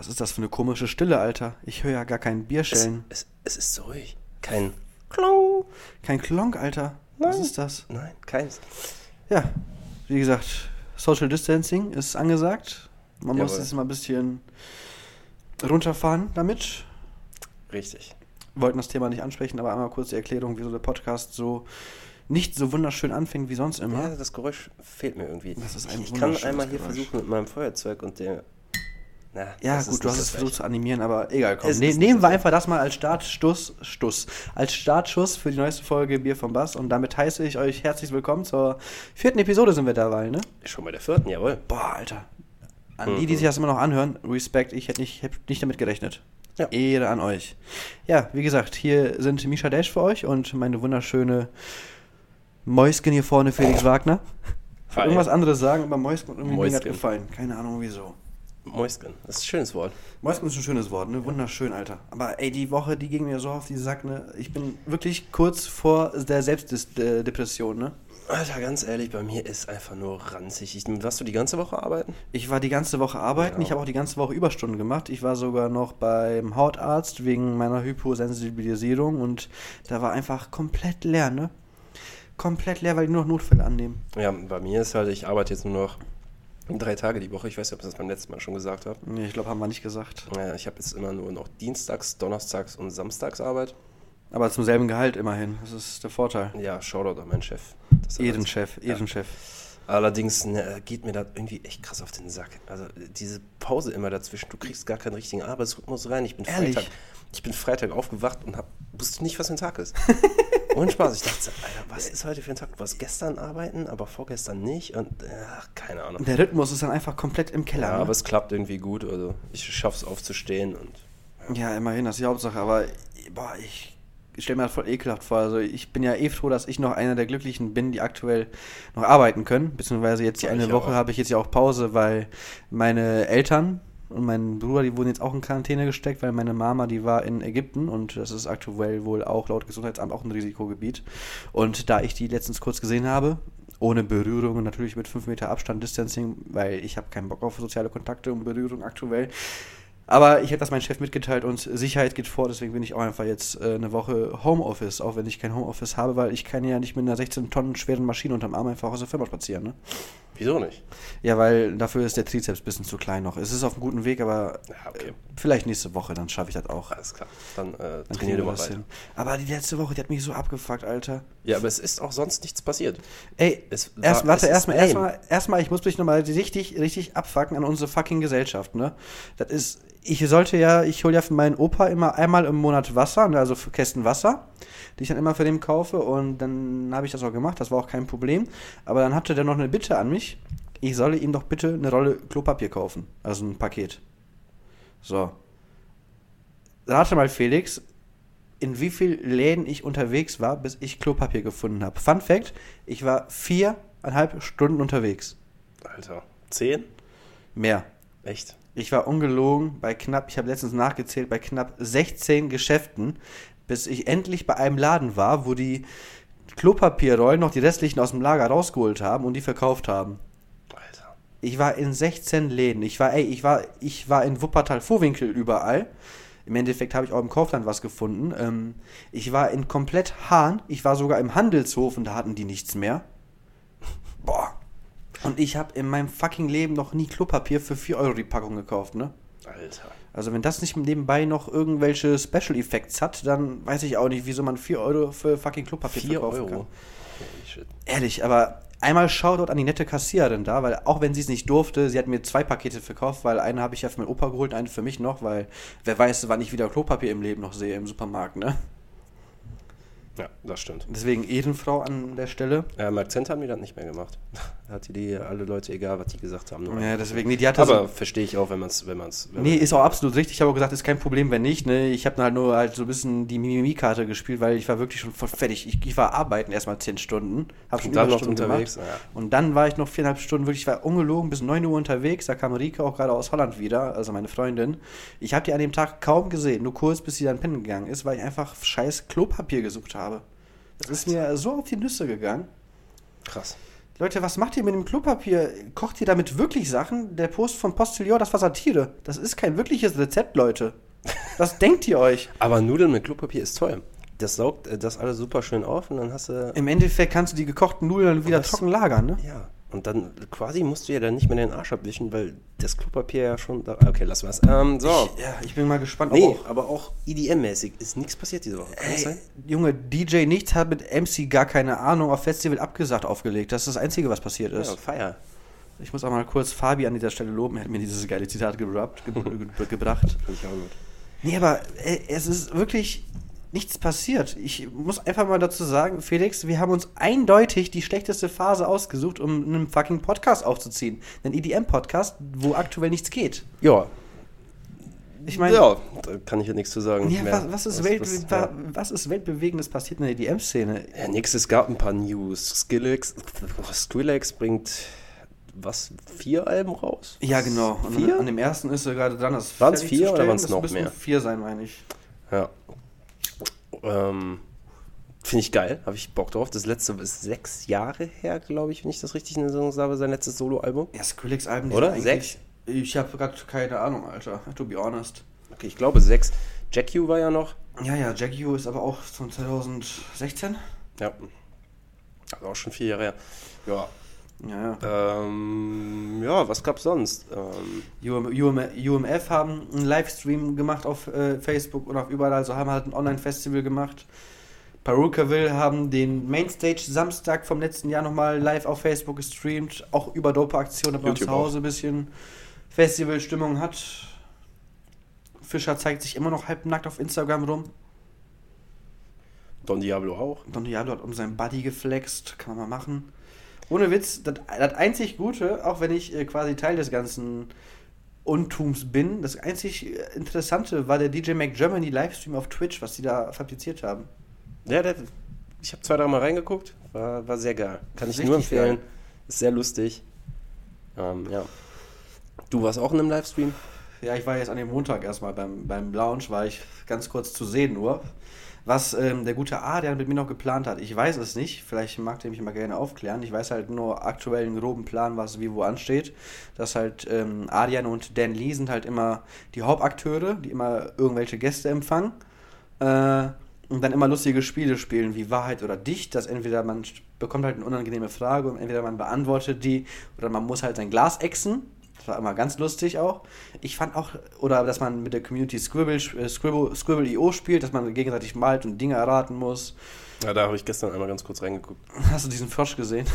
Was ist das für eine komische Stille, Alter? Ich höre ja gar kein Bierschellen. Es, es, es ist so ruhig. Kein Klong. Kein Klonk, Alter. Was ist das? Nein, keins. Ja, wie gesagt, Social Distancing ist angesagt. Man muss Jawohl. jetzt mal ein bisschen runterfahren damit. Richtig. Wollten das Thema nicht ansprechen, aber einmal kurz die Erklärung, wieso der Podcast so nicht so wunderschön anfängt wie sonst immer. Ja, das Geräusch fehlt mir irgendwie. Das ist ein ich kann einmal hier Geräusch. versuchen mit meinem Feuerzeug und der. Na, Ja, das ist gut, du hast es versucht zu animieren, aber egal, komm. Ne, nehmen wir einfach das mal als Startstuss, Stuss, als Startschuss für die neueste Folge Bier vom Bass und damit heiße ich euch herzlich willkommen zur vierten Episode sind wir dabei, ne? Schon bei der vierten, jawohl. Boah, Alter. An die, die sich das immer noch anhören, Respekt, ich hätte nicht, hätte nicht damit gerechnet. Ja. Ehre an euch. Ja, wie gesagt, hier sind Misha Dash für euch und meine wunderschöne Mäusken hier vorne, Felix Wagner. Irgendwas anderes sagen, aber Mäusken hat irgendwie Mäusken. grad gefallen. Keine Ahnung wieso. Mäusken. Das ist ein schönes Wort. Mäusken ist ein schönes Wort, ne? Wunderschön, Alter. Aber ey, die Woche, die ging mir so auf die Sack, ne? Ich bin wirklich kurz vor der Selbstdepression, ne? Alter, ganz ehrlich, bei mir ist einfach nur ranzig. Ich, warst du die ganze Woche arbeiten? Ich war die ganze Woche arbeiten, Genau. ich habe auch die ganze Woche Überstunden gemacht. Ich war sogar noch beim Hautarzt wegen meiner Hyposensibilisierung und da war einfach komplett leer, ne? Komplett leer, weil die nur noch Notfälle annehmen. Ja, bei mir ist halt, ich arbeite jetzt nur noch drei Tage die Woche. Ich weiß nicht, ob ich das beim letzten Mal schon gesagt habe. Nee, ich glaube, haben wir nicht gesagt. Ja, ich habe jetzt immer nur noch Dienstags, Donnerstags und Samstags Arbeit. Aber zum selben Gehalt immerhin. Das ist der Vorteil. Ja, Shoutout an meinen Chef. Ehrenchef, Ja. Ehrenchef. Allerdings ne, geht mir das irgendwie echt krass auf den Sack. Also diese Pause immer dazwischen, du kriegst gar keinen richtigen Arbeitsrhythmus rein. Ich bin Ehrlich? Freitag, ich bin Freitag aufgewacht und hab, wusste nicht, was für ein Tag ist. Ohne Spaß. Ich dachte, Alter, was ist heute für ein Tag? Du warst gestern arbeiten, aber vorgestern nicht und ach, keine Ahnung. Der Rhythmus ist dann einfach komplett im Keller. Ja, ne? aber es klappt irgendwie gut. Also ich schaff's aufzustehen und Ja, immerhin, das ist die Hauptsache. Aber boah, ich stelle mir das voll ekelhaft vor. Also ich bin ja eh froh, dass ich noch einer der Glücklichen bin, die aktuell noch arbeiten können. Beziehungsweise jetzt die Ja, eine Woche habe ich jetzt ja auch Pause, weil meine Eltern und mein Bruder, die wurden jetzt auch in Quarantäne gesteckt, weil meine Mama, die war in Ägypten und das ist aktuell wohl auch laut Gesundheitsamt auch ein Risikogebiet. Und da ich die letztens kurz gesehen habe, ohne Berührung und natürlich mit 5 Meter Abstand, Distancing, weil ich habe keinen Bock auf soziale Kontakte und Berührung aktuell. Aber ich habe das meinem Chef mitgeteilt und Sicherheit geht vor, deswegen bin ich auch einfach jetzt äh, eine Woche Homeoffice, auch wenn ich kein Homeoffice habe, weil ich kann ja nicht mit einer 16 Tonnen schweren Maschine unterm Arm einfach aus der Firma spazieren, ne? wieso nicht? Ja, weil dafür ist der Trizeps ein bisschen zu klein noch. Es ist auf einem guten Weg, aber Ja, okay. äh, vielleicht nächste Woche, dann schaffe ich das auch. Alles klar. Dann, äh, Dann trainier kriegen du mal weiter. hin. Aber die letzte Woche, die hat mich so abgefuckt, Alter. Ja, aber es ist auch sonst nichts passiert. Ey, Es war- erst, warte, es ist erstmal, erstmal, erstmal, ich muss mich nochmal richtig, richtig abfucken an unsere fucking Gesellschaft, ne? Das ist, ich sollte ja, ich hole ja für meinen Opa immer einmal im Monat Wasser, ne, also für Kästen Wasser, die ich dann immer für den kaufe und dann habe ich das auch gemacht, das war auch kein Problem. Aber dann hatte der noch eine Bitte an mich, ich solle ihm doch bitte eine Rolle Klopapier kaufen, also ein Paket. So. Rate mal, Felix, in wie vielen Läden ich unterwegs war, bis ich Klopapier gefunden habe. Fun Fact: Ich war viereinhalb Stunden unterwegs. Alter. Zehn? Mehr. Echt? Ich war ungelogen bei knapp, ich habe letztens nachgezählt, bei knapp 16 Geschäften, bis ich endlich bei einem Laden war, wo die Klopapierrollen noch die restlichen aus dem Lager rausgeholt haben und die verkauft haben. Alter. Ich war in 16 Läden. Ich war, ey, ich war, ich war in Wuppertal-Vorwinkel überall. Im Endeffekt habe ich auch im Kaufland was gefunden. Ähm, ich war in komplett Hahn. Ich war sogar im Handelshof und da hatten die nichts mehr. Und ich habe in meinem fucking Leben noch nie Klopapier für 4 Euro die Packung gekauft, ne? Alter. Also wenn das nicht nebenbei noch irgendwelche Special Effects hat, dann weiß ich auch nicht, wieso man 4 Euro für fucking Klopapier 4 verkaufen Euro. kann. Holy. Ehrlich, aber einmal Shoutout an die nette Kassiererin da, weil auch wenn sie es nicht durfte, sie hat mir zwei Pakete verkauft, weil eine habe ich ja für meinen Opa geholt, eine für mich noch, weil wer weiß, wann ich wieder Klopapier im Leben noch sehe im Supermarkt, ne? Ja, das stimmt. Deswegen Ehrenfrau an der Stelle. Ja, im Akzent haben die das nicht mehr gemacht. Da hat die, die alle Leute, egal was die gesagt haben. Ja, deswegen, nee, die hatte Aber so, verstehe ich auch, wenn man es. Wenn man's, wenn Nee, ist auch absolut richtig. Ich habe auch gesagt, ist kein Problem, wenn nicht. Ne? Ich habe halt nur halt so ein bisschen die Mimimi-Karte gespielt, weil ich war wirklich schon voll fertig. Ich, ich war arbeiten erstmal 10 Stunden. Hab schon Und dann noch unterwegs. gemacht. Ja. Und dann war ich noch viereinhalb Stunden, wirklich, ich war ungelogen bis 9 Uhr unterwegs. Da kam Rika auch gerade aus Holland wieder, also meine Freundin. Ich habe die an dem Tag kaum gesehen, nur kurz, bis sie dann pennen gegangen ist, weil ich einfach scheiß Klopapier gesucht habe. Das ist mir so auf die Nüsse gegangen. Krass. Leute, was macht ihr mit dem Klopapier? Kocht ihr damit wirklich Sachen? Der Post von Postillon, das war Satire. Das ist kein wirkliches Rezept, Leute. Was denkt ihr euch? Aber Nudeln mit Klopapier ist toll. Das saugt äh, das alles super schön auf und dann hast du. Im Endeffekt kannst du die gekochten Nudeln wieder trocken lagern, ne? Ja. Und dann quasi musst du ja dann nicht mehr den Arsch abwischen, weil das Klopapier ja schon da. Okay, lass was. Ähm, so. Ja, ich bin mal gespannt. nee, auch- aber auch EDM-mäßig ist nichts passiert diese Woche. Kann das Ey, sein? Junge, DJ Nichts hat mit MC gar keine Ahnung auf Festival abgesagt aufgelegt. Das ist das Einzige, was passiert ist. Ja, Feier. Ich muss auch mal kurz Fabi an dieser Stelle loben. Er hat mir dieses geile Zitat gerappt, ge ge gebracht. Finde ich auch gut. Nee, aber äh, es ist wirklich nichts passiert. Ich muss einfach mal dazu sagen, Felix, wir haben uns eindeutig die schlechteste Phase ausgesucht, um einen fucking Podcast aufzuziehen. Einen EDM-Podcast, wo aktuell nichts geht. Ja. Ich meine, ja, da kann ich ja nichts zu sagen. ja, mehr. was, was, ist was, wa- ja. was ist Weltbewegendes passiert in der EDM-Szene? Ja, nix, es gab ein paar News. Skrillex, Skrillex bringt was, vier Alben raus? Ja, genau. Und Vier? An dem ersten ist er gerade dran, Waren's fertig vier oder waren's Das noch mehr? Vier sein, meine ich. Ja. Ähm, Finde ich geil, habe ich Bock drauf. Das letzte ist sechs Jahre her, glaube ich, wenn ich das richtig in Erinnerung habe, sein letztes Soloalbum. Ja, Skrillex-Alben. Oder? eigentlich- Ich habe gerade keine Ahnung, Alter. To be honest. Okay, ich glaube sechs. Jack U war ja noch. Ja, ja, Jack U ist aber auch von 2016. Ja. Also auch schon vier Jahre her. Ja. Ja, ja. Ähm, ja, was gab's sonst? Ähm, UM, UM, UMF haben einen Livestream gemacht auf äh, Facebook und auf überall, also haben halt ein Online-Festival gemacht. Perukaville haben den Mainstage Samstag vom letzten Jahr nochmal live auf Facebook gestreamt, auch über Dope-Aktion, damit man zu Hause ein bisschen Festivalstimmung hat. Fischer zeigt sich immer noch halbnackt auf Instagram rum. Don Diablo auch. Don Diablo hat um seinen Buddy geflext, kann man mal machen. Ohne Witz, das, das einzig Gute, auch wenn ich äh, quasi Teil des ganzen Untums bin, das einzig äh, Interessante war der DJ Mac Germany Livestream auf Twitch, was die da fabriziert haben. Ja, der, ich habe zwei, drei Mal reingeguckt. War, war sehr geil. Kann ich nur empfehlen. geil. Ist sehr lustig. Ähm, ja. Du warst auch in einem Livestream? Ja, ich war jetzt an dem Montag erstmal beim, beim Lounge, war ich ganz kurz zu sehen nur. Was ähm, der gute A, der mit mir noch geplant hat, ich weiß es nicht. Vielleicht mag der mich mal gerne aufklären. Ich weiß halt nur aktuell einen groben Plan, was wie wo ansteht. Dass halt ähm, Adrian und Dan Lee sind halt immer die Hauptakteure, die immer irgendwelche Gäste empfangen. Äh, und dann immer lustige Spiele spielen, wie Wahrheit oder Dicht, dass entweder man bekommt halt eine unangenehme Frage und entweder man beantwortet die oder man muss halt sein Glas exen. War immer ganz lustig auch. Ich fand auch, oder dass man mit der Community Scribble, äh, Scribble, Scribble.io spielt, dass man gegenseitig malt und Dinge erraten muss. Ja, da habe ich gestern einmal ganz kurz reingeguckt. Hast du diesen Frosch gesehen?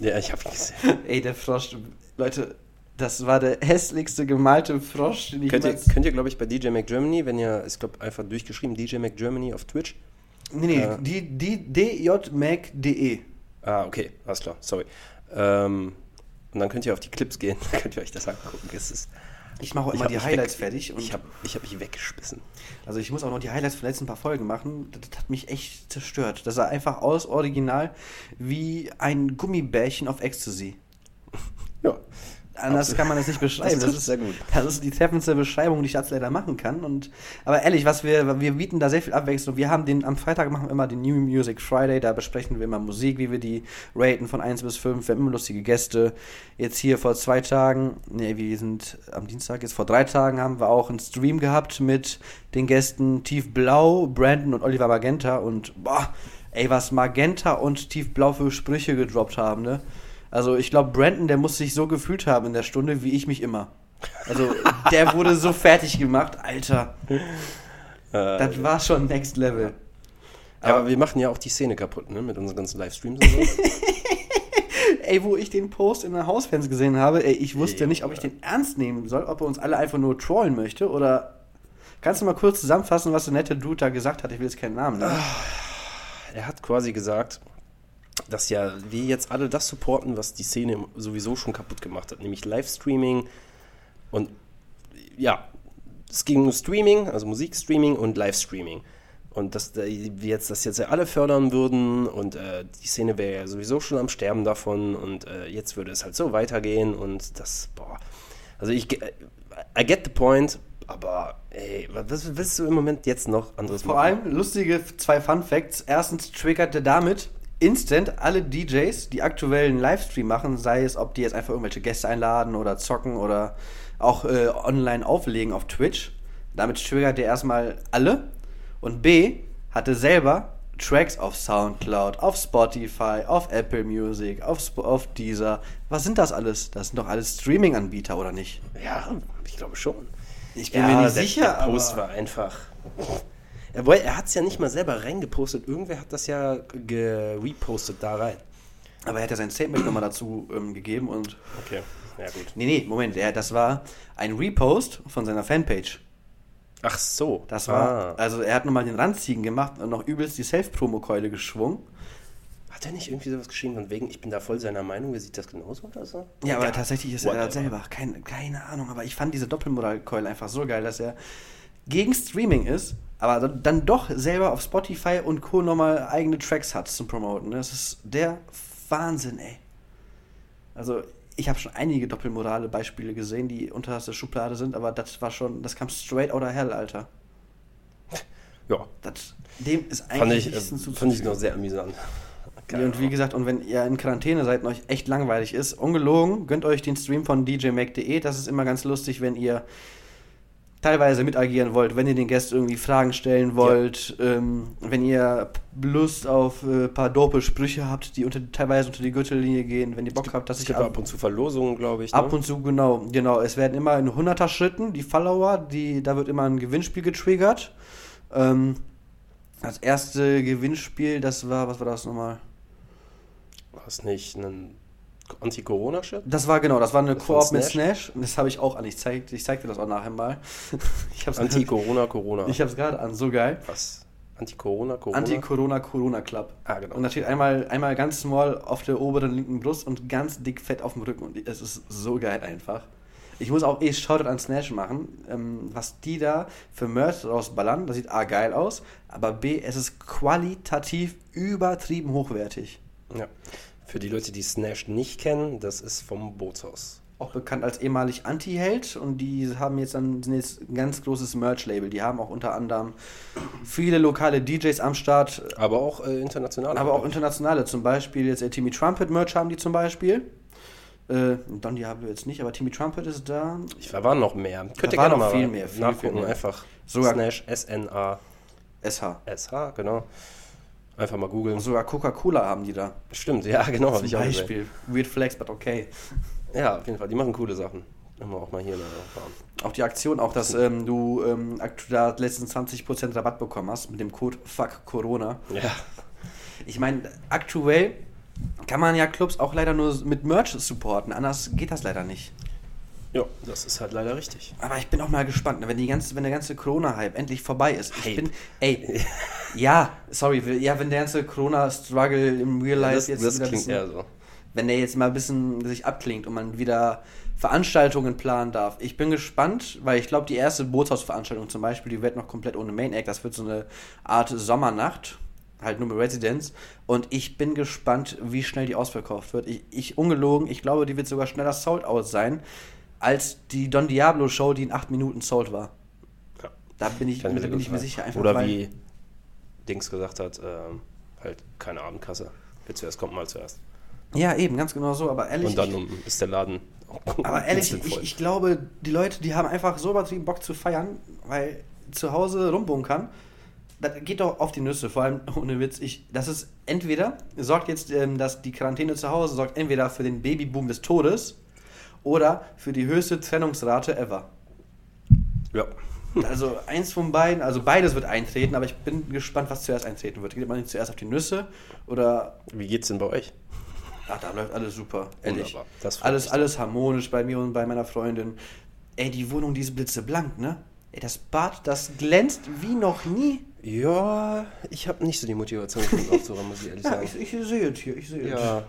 Ja, ich habe ihn gesehen. Ey, der Frosch, Leute, das war der hässlichste gemalte Frosch, den ich Könnt ihr, könnt ihr glaube ich, bei DJ Mac Germany, wenn ihr, ich glaube, einfach durchgeschrieben, DJ Mac Germany auf Twitch. Nee, nee, Äh. die, die djmac.de. Ah, okay, alles klar, sorry. Ähm, und dann könnt ihr auf die Clips gehen, dann könnt ihr euch das angucken. Es ist, Ich mache auch immer die Highlights weg- fertig. Und Ich habe ich hab mich weggeschmissen. Also ich muss auch noch die Highlights von den letzten paar Folgen machen. Das, das hat mich echt zerstört. Das sah einfach aus, original, wie ein Gummibärchen auf Ecstasy. Ja. Anders kann man das nicht beschreiben. Das trifft sehr gut. Das ist die treffendste Beschreibung, die ich als leider machen kann. Und, aber ehrlich, was wir, wir bieten da sehr viel Abwechslung. Wir haben den, am Freitag machen wir immer den New Music Friday, da besprechen wir immer Musik, wie wir die raten von 1 bis 5. Wir haben immer lustige Gäste. Jetzt hier vor zwei Tagen, nee, wir sind am Dienstag, jetzt vor drei Tagen haben wir auch einen Stream gehabt mit den Gästen Tief Blau, Brandon und Oliver Magenta. Und boah, ey, was Magenta und Tief Blau für Sprüche gedroppt haben, ne? Also ich glaube, Brandon, der muss sich so gefühlt haben in der Stunde, wie ich mich immer. Also der wurde so fertig gemacht, Alter. Äh, Das war schon Next Level. aber wir machen ja auch die Szene kaputt, ne? Mit unseren ganzen Livestreams und so. Ey, wo ich den Post in der Hausfans gesehen habe, ey, ich wusste Ey, nicht, ob ich den ernst nehmen soll, ob er uns alle einfach nur trollen möchte oder. Kannst du mal kurz zusammenfassen, was der nette Dude da gesagt hat? Ich will jetzt keinen Namen nennen. er hat quasi gesagt, dass ja wir jetzt alle das supporten, was die Szene sowieso schon kaputt gemacht hat, nämlich Livestreaming und ja, es ging um Streaming, also Musikstreaming und Livestreaming. Und dass da- wir jetzt das jetzt ja alle fördern würden und äh, die Szene wäre ja sowieso schon am Sterben davon und äh, jetzt würde es halt so weitergehen und das, boah. Also ich, ge- I get the point, aber ey, was willst du im Moment jetzt noch anderes Vor allem lustige zwei Fun Facts. Erstens triggerte damit instant alle DJs, die aktuellen Livestream machen, sei es, ob die jetzt einfach irgendwelche Gäste einladen oder zocken oder auch äh, online auflegen auf Twitch. Damit triggert er erstmal alle. Und B, hatte selber Tracks auf Soundcloud, auf Spotify, auf Apple Music, auf, Sp auf Deezer. Was sind das alles? Das sind doch alles Streaming-Anbieter, oder nicht? Ja, ich glaube schon. Ich bin mir nicht sicher. Der Post war einfach. Er, er hat es ja nicht mal selber reingepostet. Irgendwer hat das ja gerepostet da rein. Aber er hat ja sein Statement nochmal dazu ähm, gegeben und. Okay, ja gut. Nee, nee, Moment, er, das war ein Repost von seiner Fanpage. Ach so. Das war, Ah. also er hat nochmal den Randziegen gemacht und noch übelst die Self-Promo-Keule geschwungen. Hat er nicht irgendwie sowas geschrieben von wegen, ich bin da voll seiner Meinung, wer sieht das genauso oder so? Ja, aber Egal. tatsächlich ist er Whatever. das selber. Keine, keine Ahnung, aber ich fand diese Doppelmoral-Keule einfach so geil, dass er gegen Streaming ist, aber dann doch selber auf Spotify und Co. nochmal eigene Tracks hat zum Promoten. Das ist der Wahnsinn, ey. Also, ich habe schon einige Doppelmorale-Beispiele gesehen, die unter der Schublade sind, aber das war schon, das kam straight out of hell, Alter. Ja, Das, dem ist eigentlich ich, äh, nichts fand ich noch sehr amüsant. Keine Und wie gesagt, und wenn ihr in Quarantäne seid und euch echt langweilig ist, ungelogen, gönnt euch den Stream von djmake.de. Das ist immer ganz lustig, wenn ihr teilweise mitagieren wollt, wenn ihr den Gästen irgendwie Fragen stellen wollt, ähm, wenn ihr Lust auf ein äh, paar dope Sprüche habt, die unter, teilweise unter die Gürtellinie gehen, wenn ihr Bock habt, dass Es ich gibt ab, ab und zu Verlosungen, glaube ich. Ne? ab und zu, genau, genau, es werden immer in 100er Schritten die Follower, die, da wird immer ein Gewinnspiel getriggert. Ähm, das erste Gewinnspiel, das war, was war das nochmal? War es nicht ein Anti-Corona-Shit? Das war genau, das war eine Koop mit Snash? Und das habe ich auch an. Ich zeig, ich zeig dir das auch nachher mal. ich hab's Anti-Corona-Corona. Ich hab's gerade an, so geil. Was? Anti-Corona-Corona? Anti-Corona-Corona-Club. Ah, genau. Und da steht einmal, einmal ganz small auf der oberen linken Brust und ganz dick fett auf dem Rücken. Und es ist so geil einfach. Ich muss auch eh Shoutout an Snash machen. Ähm, was die da für Merch rausballern, das sieht A geil aus, aber B, es ist qualitativ übertrieben hochwertig. Ja. Für die Leute, die Snash nicht kennen, das ist vom Bootshaus. auch bekannt als ehemalig Anti-Held und die haben jetzt sind jetzt ein ganz großes Merch-Label. Die haben auch unter anderem viele lokale DJs am Start, Aber auch äh, international. aber auch internationale. Zum Beispiel jetzt äh, Timmy Trumpet Merch haben die zum Beispiel. Äh, Don Diablo jetzt nicht, aber Timmy Trumpet ist da. Ich da waren noch mehr. Könnt ihr gerne noch mal viel mehr, viel, nachgucken. viel mehr. Einfach Sogar- Snash, S-N-A-S-H, SH. genau. Einfach mal googeln. Und sogar Coca-Cola haben die da. Stimmt, ja, genau. Zum ich. Beispiel. Weird Flex, but okay. Ja, auf jeden Fall. Die machen coole Sachen. Immer auch mal hier. Auch die Aktion, auch dass ähm, du ähm, da letztens 20% Rabatt bekommen hast mit dem Code Fuck Corona. Ja. Ich meine, aktuell kann man ja Clubs auch leider nur mit Merch supporten, anders geht das leider nicht. Ja, das ist halt leider richtig. Aber ich bin auch mal gespannt, ne, wenn, die ganze, wenn der ganze Corona-Hype endlich vorbei ist. Ich Hype. bin, ey, ja, sorry, ja, wenn der ganze Corona-Struggle im Real Life das jetzt das wieder ein klingt bisschen, eher so. wenn der jetzt mal ein bisschen sich abklingt und man wieder Veranstaltungen planen darf. Ich bin gespannt, weil ich glaube, die erste Bootshausveranstaltung zum Beispiel, die wird noch komplett ohne Main Act. Das wird so eine Art Sommernacht, halt nur mit Residents. Und ich bin gespannt, wie schnell die ausverkauft wird. Ich, ich ungelogen, ich glaube, die wird sogar schneller sold out sein, als die Don Diablo Show, die in 8 Minuten sold war. Ja. Da bin ich, Kann da sehr bin ich mir sicher einfach. Oder weil- wie Dings gesagt hat, ähm, halt keine Abendkasse. Wer zuerst kommt, mal zuerst. Ja, eben, ganz genau so. Aber ehrlich, Und dann um, ist der Laden. Aber ehrlich, ich, ich glaube, die Leute, die haben einfach so übertrieben Bock zu feiern, weil zu Hause rumbunkern, das geht doch auf die Nüsse, vor allem ohne Witz. Ich, das ist entweder, sorgt jetzt, ähm, dass die Quarantäne zu Hause sorgt entweder für den Babyboom des Todes oder für die höchste Trennungsrate ever. Ja. Also eins von beiden, also beides wird eintreten, aber ich bin gespannt, was zuerst eintreten wird. Geht man nicht zuerst auf die Nüsse oder Wie geht's denn bei euch? Ach, da läuft alles super. Ehrlich. Alles, alles harmonisch bei mir und bei meiner Freundin. Ey, die Wohnung, die ist blitzeblank, ne? Ey, das Bad, das glänzt wie noch nie. Ja, ich habe nicht so die Motivation, das aufzuräumen, muss ich ehrlich Ja, sagen. ich, ich sehe es hier, ich sehe es. Ja.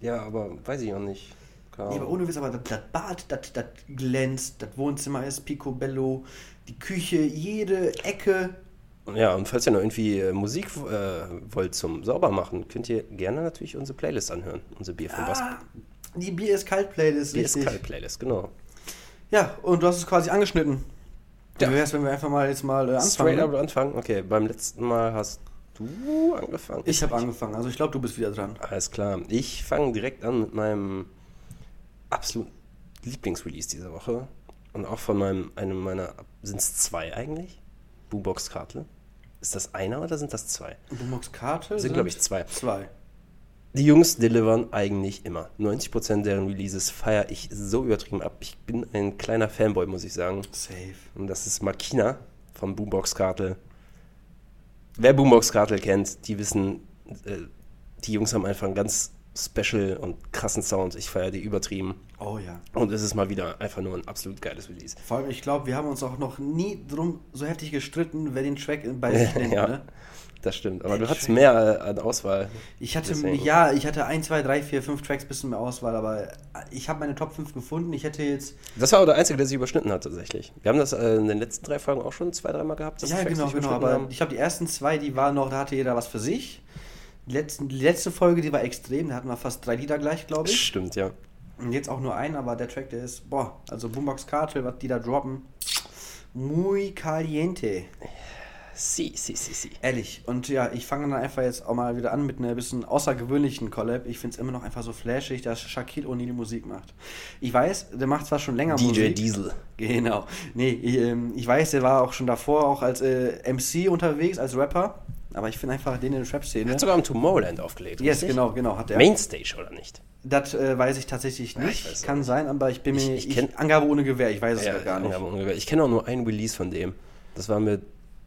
Ja, aber weiß ich auch nicht. Keine Nee, aber ohne Witz, aber das, Bad, das, glänzt, das Wohnzimmer ist picobello, die Küche, jede Ecke. Ja, und falls ihr noch irgendwie äh, Musik äh, wollt zum Saubermachen, könnt ihr gerne natürlich unsere Playlist anhören. Unsere Bier von. Ah, die Bier ist kalt Playlist, Bier ist richtig. kalt Playlist, genau. Ja, und du hast es quasi angeschnitten. Ja. Wie wär's, wenn wir einfach mal jetzt mal äh, anfangen? Straight ne? up anfangen. Okay, beim letzten Mal hast du angefangen? Ich habe angefangen, also ich glaube, du bist wieder dran. Alles klar. Ich fange direkt an mit meinem absoluten Lieblingsrelease dieser Woche. Und auch von meinem, einem meiner, sind es zwei eigentlich? Boombox Kartel. Ist das einer oder sind das zwei? Boombox Karte Sind, glaube ich, zwei. Zwei. Die Jungs delivern eigentlich immer. 90% deren Releases feiere ich so übertrieben ab. Ich bin ein kleiner Fanboy, muss ich sagen. Safe. Und das ist Makina von Boombox Kartel. Wer Boombox Kartel kennt, die wissen, äh, die Jungs haben einfach einen ganz special und krassen Sound. Ich feiere die übertrieben. Oh ja. Und es ist mal wieder einfach nur ein absolut geiles Release. Vor allem, ich glaube, wir haben uns auch noch nie drum so heftig gestritten, wer den Track bei sich nennt. ja, Ne? das stimmt. Aber du Echt hattest mehr äh, an Auswahl. Ich hatte, Deswegen. ja, ich hatte 1, 2, 3, 4, 5 Tracks bisschen mehr Auswahl, aber ich habe meine Top 5 gefunden. Ich hätte jetzt, Das war auch der Einzige, der sich überschnitten hat, tatsächlich. Wir haben das äh, in den letzten drei Folgen auch schon zwei, dreimal gehabt. ja genau, genau, aber haben. ich glaube, die ersten zwei, die waren noch, da hatte jeder was für sich. Die, letzten, die letzte Folge, die war extrem, da hatten wir fast drei Lieder gleich, glaube ich. Stimmt, ja. Und jetzt auch nur ein, aber der Track, der ist, boah, also Boombox Cartel, was die da droppen, muy caliente. Si, si, si, si. Ehrlich. Und ja, ich fange dann einfach jetzt auch mal wieder an mit einer bisschen außergewöhnlichen Collab. Ich finde es immer noch einfach so flashig, dass Shaquille O'Neal Musik macht. Ich weiß, der macht zwar schon länger DJ Musik. Diesel. Genau. Nee, ich, ähm, ich weiß, der war auch schon davor auch als äh, MC unterwegs, als Rapper. Aber ich finde einfach den in der Trap-Szene. Hat sogar im Tomorrowland aufgelegt. Yes, richtig? genau, genau, hat er. Mainstage oder nicht? Das äh, weiß ich tatsächlich nicht. ich Kann nicht. sein, aber ich bin mir. Ich- Ich, ich kenn- Angabe ohne Gewehr, ich weiß es Ja, gar nicht. aber ungefähr. Ich kenne auch nur ein Release von dem. Das war mit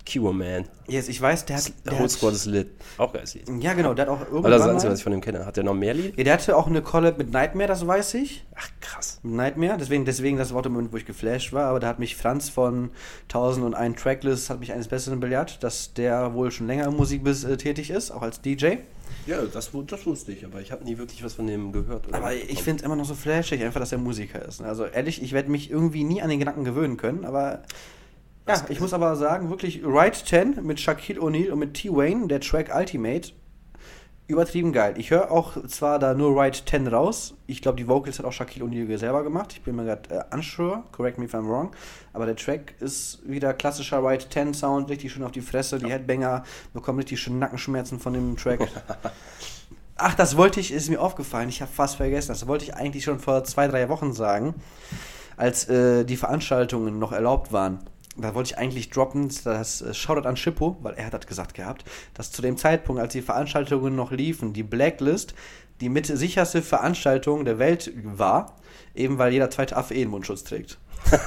Kiwo Man. Yes, ich weiß, der hat. Der Whole Squad ist lit. Auch geiles Lied. ja, genau, der hat auch Aber irgendwann. das ist das Einzige, was ich von dem kenne. Hat der noch mehr Lied? ja, der hatte auch eine Collab mit Nightmare, das weiß ich. Ach, krass. Nightmare, deswegen, deswegen das Wort im Moment, wo ich geflasht war, aber da hat mich Franz von 1001 Tracklist hat mich eines Besseren belehrt, dass der wohl schon länger im Musikbiss äh, tätig ist, auch als DJ. Ja, das, das wusste ich, aber ich habe nie wirklich was von dem gehört. Aber ich finde es immer noch so flashig, einfach, dass er Musiker ist. Also ehrlich, ich werde mich irgendwie nie an den Gedanken gewöhnen können, aber ja, ich muss aber sagen, wirklich Ride 10 mit Shaquille O'Neal und mit T-Wayne, der Track Ultimate, übertrieben geil. Ich höre auch zwar da nur Ride 10 raus, ich glaube, die Vocals hat auch Shaquille O'Neal selber gemacht, ich bin mir gerade äh, unsure, correct me if I'm wrong, aber der Track ist wieder klassischer Ride 10 Sound, richtig schön auf die Fresse, die Headbanger bekommen richtig schön Nackenschmerzen von dem Track. Ach, das wollte ich, ist mir aufgefallen, ich habe fast vergessen, das wollte ich eigentlich schon vor zwei, drei Wochen sagen, als äh, die Veranstaltungen noch erlaubt waren. Da wollte ich eigentlich droppen, das äh, Shoutout an Schippo, weil er hat das gesagt gehabt, dass zu dem Zeitpunkt, als die Veranstaltungen noch liefen, die Blacklist die mit sicherste Veranstaltung der Welt war, eben weil jeder zweite Affe eh einen Mundschutz trägt.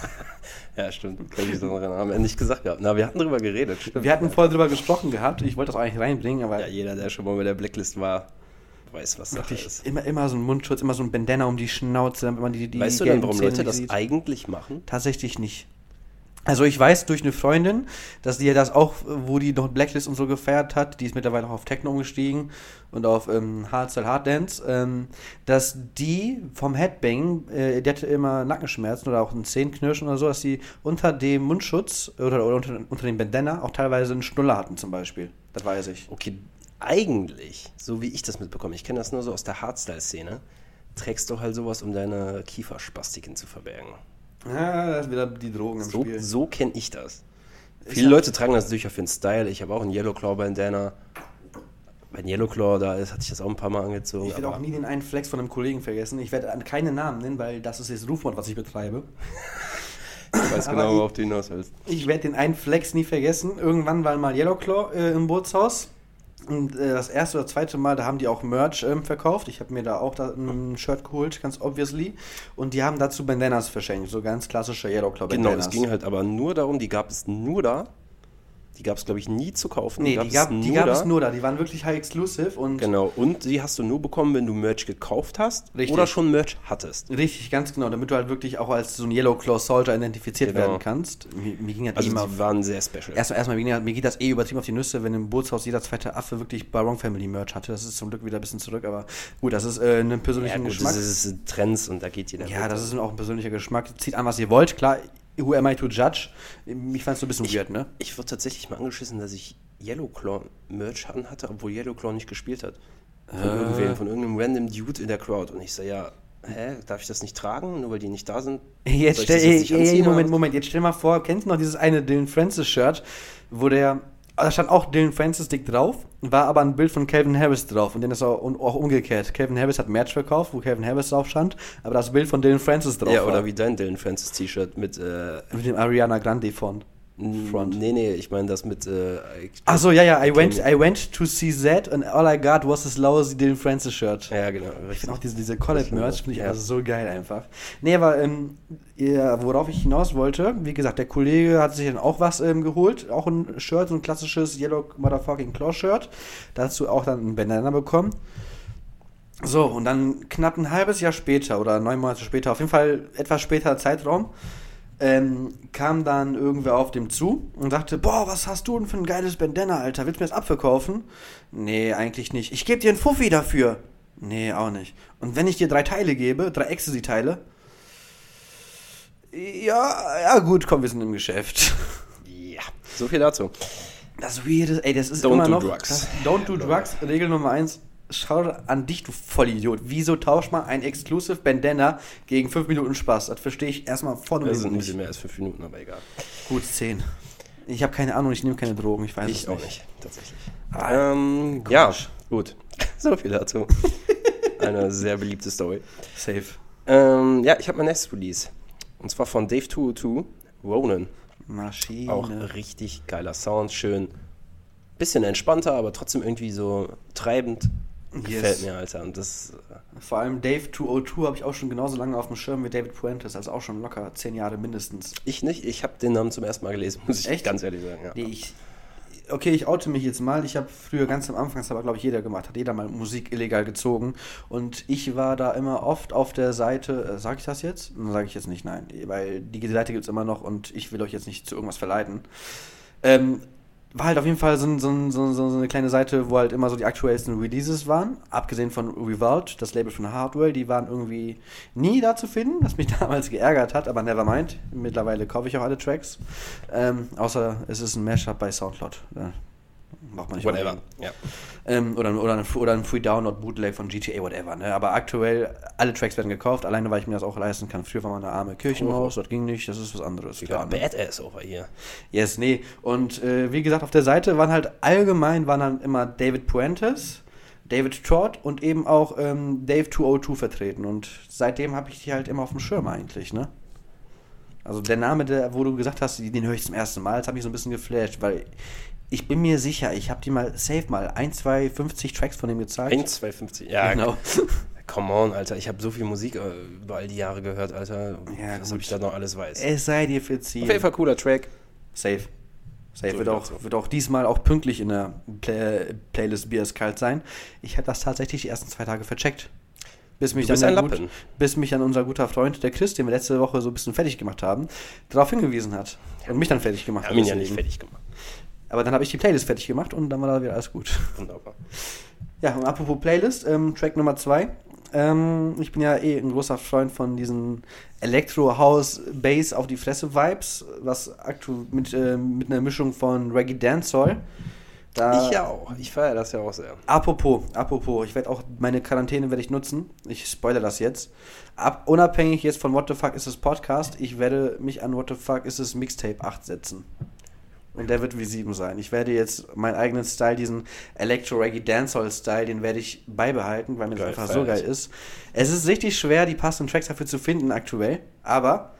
Ja, stimmt. Kann ich so haben wir nicht gesagt gehabt. Na, wir hatten drüber geredet. Stimmt. Wir hatten vorher drüber gesprochen gehabt, ich wollte das eigentlich reinbringen, aber ja, jeder, der schon mal bei der Blacklist war, weiß, was Sache ist. immer, immer so ein Mundschutz, immer so ein Bandana um die Schnauze, damit man die, die Weißt du denn, warum Zähne Leute das sieht. eigentlich machen? Tatsächlich nicht. Also ich weiß durch eine Freundin, dass die ja das auch, wo die noch Blacklist und so gefeiert hat, die ist mittlerweile auch auf Techno umgestiegen und auf ähm, Hardstyle Hard Dance, ähm, dass die vom Headbang, äh, die hatte immer Nackenschmerzen oder auch ein Zähnenknirschen oder so, dass die unter dem Mundschutz oder, oder unter, unter dem Bandana auch teilweise einen Schnuller hatten zum Beispiel. Das weiß ich. Okay, eigentlich, so wie ich das mitbekomme, ich kenne das nur so aus der Hardstyle-Szene, trägst du halt sowas, um deine Kieferspastiken zu verbergen. Ja, das ist wieder die Drogen im So, Spiel. so kenne ich das. Ist Viele Leute tragen das natürlich auch für den Style. Ich habe auch einen Yellowclaw Bandana. Wenn Yellowclaw da ist, hatte ich das auch ein paar Mal angezogen. Ich werde auch nie den einen Flex von einem Kollegen vergessen. Ich werde an keine Namen nennen, weil das ist jetzt Rufmord, was ich betreibe. Ich weiß genau, ich- worauf du hinaus willst. Ich werde den einen Flex nie vergessen. Irgendwann war mal Yellowclaw äh, im Bootshaus. Und äh, das erste oder zweite Mal, da haben die auch Merch ähm, verkauft. Ich habe mir da auch da ein Shirt geholt, ganz obviously. Und die haben dazu Bandanas verschenkt, so ganz klassische Yellowclaw Genau, Bandanas. es ging halt aber nur darum, die gab es nur da. Die gab es, glaube ich, nie zu kaufen. Nee, die gab, es nur da. Die waren wirklich high exclusive und Genau, und die hast du nur bekommen, wenn du Merch gekauft hast Richtig. oder schon Merch hattest. richtig, ganz genau, damit du halt wirklich auch als so ein Yellowclaw Soldier identifiziert Genau. werden kannst. Mir, mir ging halt Also eh immer die waren sehr special. Erstmal, erstmal mir, mir geht das eh übertrieben auf die Nüsse, wenn im Bootshaus jeder zweite Affe wirklich bei Wrong Family Merch hatte. Das ist zum Glück wieder ein bisschen zurück, aber gut, das ist äh, ein ja, persönlicher gut, Geschmack. das ist, das ist Trends und da geht jeder ja, mit. das ist auch ein persönlicher Geschmack. Zieht an, was ihr wollt. Klar, who am I to judge? Ich fand es so ein bisschen weird, ne? Ich wurde tatsächlich mal angeschissen, dass ich Yellowclaw Merch anhatte, obwohl Yellowclaw nicht gespielt hat. Von Äh. irgendwem, von irgendeinem random Dude in der Crowd. Und ich so, ja, hä, darf ich das nicht tragen, nur weil die nicht da sind? Jetzt ich stell, ey, jetzt ey, anziehen, Moment? Moment, jetzt stell mal vor, kennst du noch dieses eine Dylan Francis Shirt, wo der da stand auch Dylan Francis dick drauf, war aber ein Bild von Calvin Harris drauf und den ist auch, auch umgekehrt. Calvin Harris hat Merch verkauft, wo Calvin Harris drauf stand, aber das Bild von Dylan Francis drauf Ja, war. oder wie dein Dylan Francis T-Shirt mit, äh, Mit dem Ariana Grande Font. Front. Nee, nee, ich meine das mit, äh, Ach so, ja, ja, I went, I went to see that and all I got was this lousy Dylan Francis Shirt. Ja, genau. Ich finde auch diese, diese Collab-Merch, finde ich Ja. also so geil einfach. Nee, aber ähm, ja, worauf ich hinaus wollte, wie gesagt, der Kollege hat sich dann auch was ähm, geholt, auch ein Shirt, so ein klassisches Yellow Motherfucking Claw Shirt. Dazu auch dann ein Bandana bekommen. So, und dann knapp ein halbes Jahr später oder neun Monate später, auf jeden Fall etwas später Zeitraum, ähm, kam dann irgendwer auf dem zu und sagte, boah, was hast du denn für ein geiles Bandana, Alter? Willst du mir das abverkaufen? Nee, eigentlich nicht. Ich gebe dir einen Fuffi dafür. Nee, auch nicht. Und wenn ich dir drei Teile gebe, drei Ecstasy-Teile, ja, ja gut, komm, wir sind im Geschäft. Ja, so viel dazu. Das Weirde, ey, das ist Don't immer do noch. drugs. Das, don't do drugs, Regel Nummer eins. Schau an dich, du Vollidiot. Wieso tauscht man ein Exclusive Bandana gegen 5 Minuten Spaß? Das verstehe ich erstmal vorne Das sind ein nicht. bisschen mehr als fünf Minuten, aber egal. Gut, 10. Ich habe keine Ahnung, ich nehme keine Drogen, ich weiß es Ich auch nicht, tatsächlich. Ah, ähm, ja, gut. So viel dazu. Eine sehr beliebte Story. Safe. Ähm, ja, ich habe mein nächstes Release. Und zwar von Dave 202, Ronan. Maschine. Auch richtig geiler Sound, schön. Bisschen entspannter, aber trotzdem irgendwie so treibend. Gefällt Yes. mir, Alter. Und das, Vor allem Dave 202 habe ich auch schon genauso lange auf dem Schirm wie David Puentes, also auch schon locker 10 Jahre mindestens. ich nicht, ich habe den Namen zum ersten Mal gelesen, muss ich Echt? ganz ehrlich sagen. Ja. Nee, ich. Okay, ich oute mich jetzt mal. Ich habe früher ganz am Anfang, das hat aber glaube ich jeder gemacht, hat jeder mal Musik illegal gezogen. Und ich war da immer oft auf der Seite, äh, sage ich das jetzt? Dann sage ich jetzt nicht nein, weil die Seite gibt es immer noch und ich will euch jetzt nicht zu irgendwas verleiten. Ähm, war halt auf jeden Fall so, so, so, so eine kleine Seite, wo halt immer so die aktuellsten Releases waren. Abgesehen von Revolt, das Label von Hardwell, die waren irgendwie nie da zu finden, was mich damals geärgert hat, aber never mind. Mittlerweile kaufe ich auch alle Tracks. Ähm, außer es ist ein Mashup bei Soundcloud. Da braucht man nicht Whatever. Ja. Ähm, oder, oder, ein, oder ein Free Download Bootleg von GTA, whatever. Ne? Aber aktuell, alle Tracks werden gekauft, alleine weil ich mir das auch leisten kann. Früher war man eine arme Kirchenmaus, das ging nicht, das ist was anderes. Klar, ne? Badass over hier. Yes, nee. Und äh, wie gesagt, auf der Seite waren halt allgemein waren dann immer David Puentes, David Trott und eben auch ähm, Dave 202 vertreten. Und seitdem habe ich die halt immer auf dem Schirm eigentlich, ne? Also der Name, der, wo du gesagt hast, den höre ich zum ersten Mal, das hat mich so ein bisschen geflasht, weil ich bin mir sicher, ich habe die mal, safe mal, 1, 2, 50 Tracks von dem gezeigt. 1, 2, 50. Ja, genau. Come on, Alter. Ich habe so viel Musik äh, über all die Jahre gehört, Alter. Ja, was gut. ob ich da noch alles weiß. Es sei dir Auf jeden verziehen. Fall cooler Track. Safe. Safe So wird, auch, dazu. wird auch diesmal auch pünktlich in der Play Playlist Biers kalt sein. Ich habe das tatsächlich die ersten zwei Tage vercheckt. Bis mich, Du dann ein Lappen. bis mich dann unser guter Freund, der Chris, den wir letzte Woche so ein bisschen fertig gemacht haben, darauf hingewiesen hat. Und mich dann fertig gemacht Wir haben ihn ja nicht fertig gemacht. Aber dann habe ich die Playlist fertig gemacht und dann war da wieder alles gut. Wunderbar. Ja, und apropos Playlist, ähm, Track Nummer zwei. Ähm, ich bin ja eh ein großer Freund von diesen Elektro-House-Bass auf die Fresse-Vibes, was aktuell mit, äh, mit einer Mischung von Reggae Dancehall. Da, ich ja auch. Ich feiere das ja auch sehr. Apropos, apropos, ich werde auch meine Quarantäne werde ich nutzen. Ich spoilere das jetzt. Ab, unabhängig jetzt von What the fuck ist es Podcast, ich werde mich an What the fuck ist es Mixtape 8 setzen. Und der wird wie 7 sein. Ich werde jetzt meinen eigenen Style, diesen Electro Reggae Dancehall Style, den werde ich beibehalten, weil mir das einfach so feier ich. geil ist. Es ist richtig schwer, die passenden Tracks dafür zu finden aktuell, aber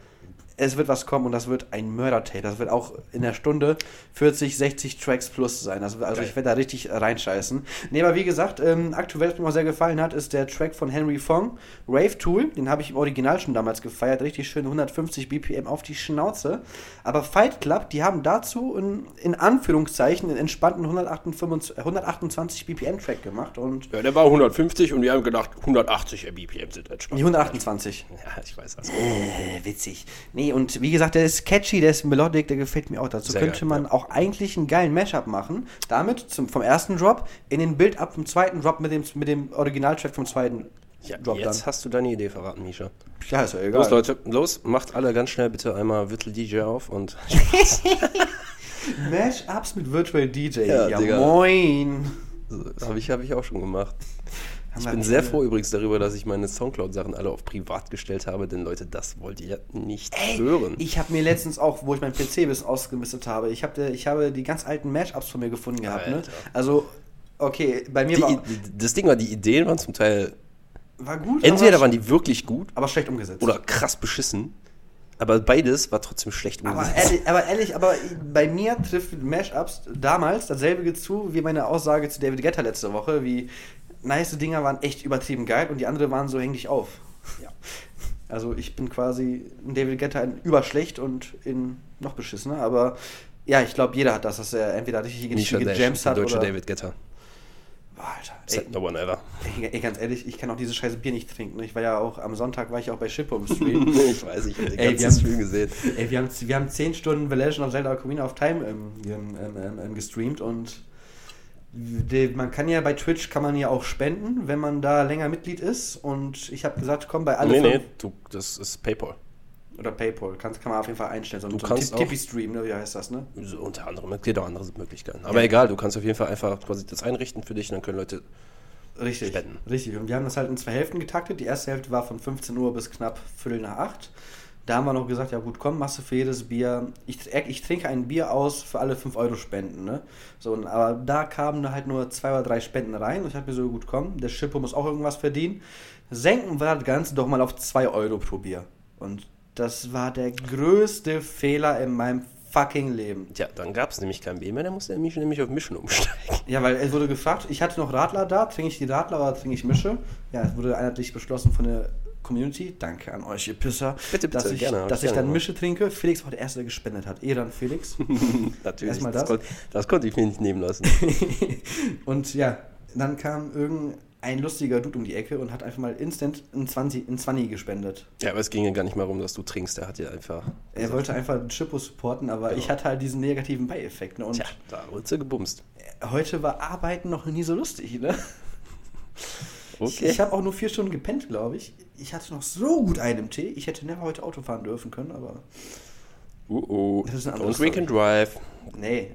es wird was kommen und das wird ein Mörder-Tape. Das wird auch in der Stunde 40, 60 Tracks plus sein. Das, wird- also Geil. ich werde da richtig reinscheißen. Nee, aber wie gesagt, ähm, aktuell, was mir auch sehr gefallen hat, ist der Track von Henry Fong, Rave Tool. Den habe ich im Original schon damals gefeiert. Richtig schön 150 BPM auf die Schnauze. Aber Fight Club, die haben dazu in, in Anführungszeichen einen entspannten 128, 128 BPM Track gemacht und Ja, der war 150 und wir haben gedacht, 180 BPM sind entspannt. die 128. Ja, ich weiß das. Äh, witzig. Nee, und wie gesagt, der ist catchy, der ist melodic, der gefällt mir auch. Dazu Sehr könnte geil, man ja. auch eigentlich einen geilen Mashup machen. Damit zum, vom ersten Drop in den Bild ab vom zweiten Drop mit dem, mit dem Originaltrack vom zweiten Ja, Drop jetzt dann. hast du deine Idee verraten, Misha. Ja, ist ja egal. Los, Leute, los, macht alle ganz schnell bitte einmal Virtual DJ auf und Mashups mit Virtual DJ. Ja, Ja, moin. habe ich, hab ich auch schon gemacht. Ich bin sehr froh übrigens darüber, dass ich meine Soundcloud-Sachen alle auf privat gestellt habe, denn Leute, das wollt ihr nicht hören. Ich habe mir letztens auch, wo ich mein PC bis ausgemistet habe, ich, hab, ich habe die ganz alten Mashups von mir gefunden gehabt. Ne? Also, okay, bei mir Die, war, das Ding war, die Ideen waren zum Teil, war gut, entweder aber, waren die wirklich gut aber schlecht umgesetzt. oder krass beschissen, aber beides war trotzdem schlecht Aber umgesetzt. ehrlich, aber ehrlich, aber bei mir trifft Mashups damals dasselbe zu wie meine Aussage zu David Guetta letzte Woche, wie nice Dinger waren echt übertrieben geil und die anderen waren so häng dich auf. Ja. Also ich bin quasi ein David Guetta in überschlecht und in noch beschissener, aber ja, ich glaube, jeder hat das, dass er entweder richtig der hat deutsche oder... David Guetta. Alter, Said no one ever. ey, ey, ganz ehrlich, ich kann auch dieses scheiße Bier nicht trinken. Ich war ja auch, am Sonntag war ich auch bei Shippo im Stream. ich weiß, ich habe den Ey, ganzen haben- Stream gesehen. Ey, wir haben, wir haben 10 Stunden The Legend of Zelda Ocarina of Time ähm, ähm, ähm, gestreamt und man kann ja bei Twitch kann man ja auch spenden, wenn man da länger Mitglied ist und ich habe gesagt, komm bei alle Nee, nee, du, das ist Paypal. oder Paypal, kann, kann man auf jeden Fall einstellen, so, Du so kannst Tippy-Stream, ne, wie heißt das, ne? So, unter anderem, es gibt auch andere Möglichkeiten. Aber Ja. egal, du kannst auf jeden Fall einfach quasi das einrichten für dich und dann können Leute. Richtig. Spenden. Richtig. Und wir haben das halt in zwei Hälften getaktet. Die erste Hälfte war von 15 Uhr bis knapp Viertel nach acht. Da haben wir noch gesagt, ja gut, komm, machst du für jedes Bier, ich, ich trinke ein Bier aus für alle 5 Euro Spenden, ne? So, aber da kamen halt nur zwei oder drei Spenden rein und ich habe mir so, gut, komm, der Schippo muss auch irgendwas verdienen. Senken wir das Ganze doch mal auf 2 Euro pro Bier. Und das war der größte Fehler in meinem fucking Leben. Tja, dann gab es nämlich kein B mehr, dann musste er mich nämlich auf Mischen umsteigen. Ja, weil es wurde gefragt, ich hatte noch Radler da, trinke ich die Radler oder trinke ich Mische? Ja, es wurde einheitlich beschlossen von der Community. Danke an euch, ihr Pisser. Bitte, bitte, dass ich, gerne, dass ich dann gemacht. Mische trinke. Felix war der Erste, der gespendet hat. Ehre an Felix. Natürlich, Erstmal das, das. Konnte, das konnte ich mir nicht nehmen lassen. und ja, dann kam irgendein lustiger Dude um die Ecke und hat einfach mal instant ein 20, ein 20 gespendet. ja, aber es ging ja gar nicht mal darum, dass du trinkst. Er hat ja einfach. Er wollte einfach den Chippo supporten, aber Genau. ich hatte halt diesen negativen Beieffekt. Ne? Und Tja, da wurde sie gebumst. heute war Arbeiten noch nie so lustig, ne? Okay. Ich habe auch nur vier Stunden gepennt, glaube ich. Ich hatte noch so gut einen im Tee. Ich hätte never heute Auto fahren dürfen können, aber uh oh. Das ist eine andere Don't drink Story. and drive. nee,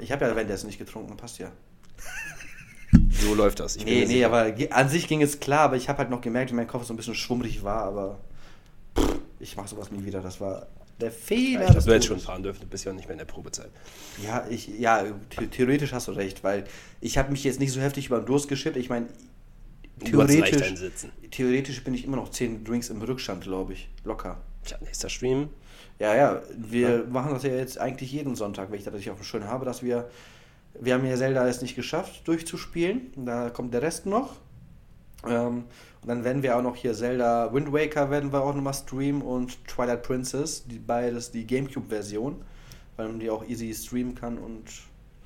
ich habe ja währenddessen nicht getrunken, passt ja. So läuft das. Ich nee, nee, sicher. aber an sich ging es klar, aber ich habe halt noch gemerkt, wie mein Kopf so ein bisschen schwummrig war, aber pff, ich mache sowas nie wieder. Das war der Fehler. Ja, ich du hättest schon fahren dürfen, du bist ja nicht mehr in der Probezeit. Ja, ich, ja, the theoretisch hast du recht, weil ich habe mich jetzt nicht so heftig über den Durst geschippt. Ich meine, theoretisch, theoretisch bin ich immer noch 10 Drinks im Rückstand, glaube ich. Locker. Tja, nächster Stream. Ja, ja, wir machen das ja jetzt eigentlich jeden Sonntag, wenn ich das richtig auf dem Schirm habe, dass wir, wir haben ja Zelda es nicht geschafft durchzuspielen, da kommt der Rest noch. Ähm, und dann werden wir auch noch hier Zelda Wind Waker werden wir auch nochmal streamen und Twilight Princess, die beides die Gamecube-Version, weil man die auch easy streamen kann und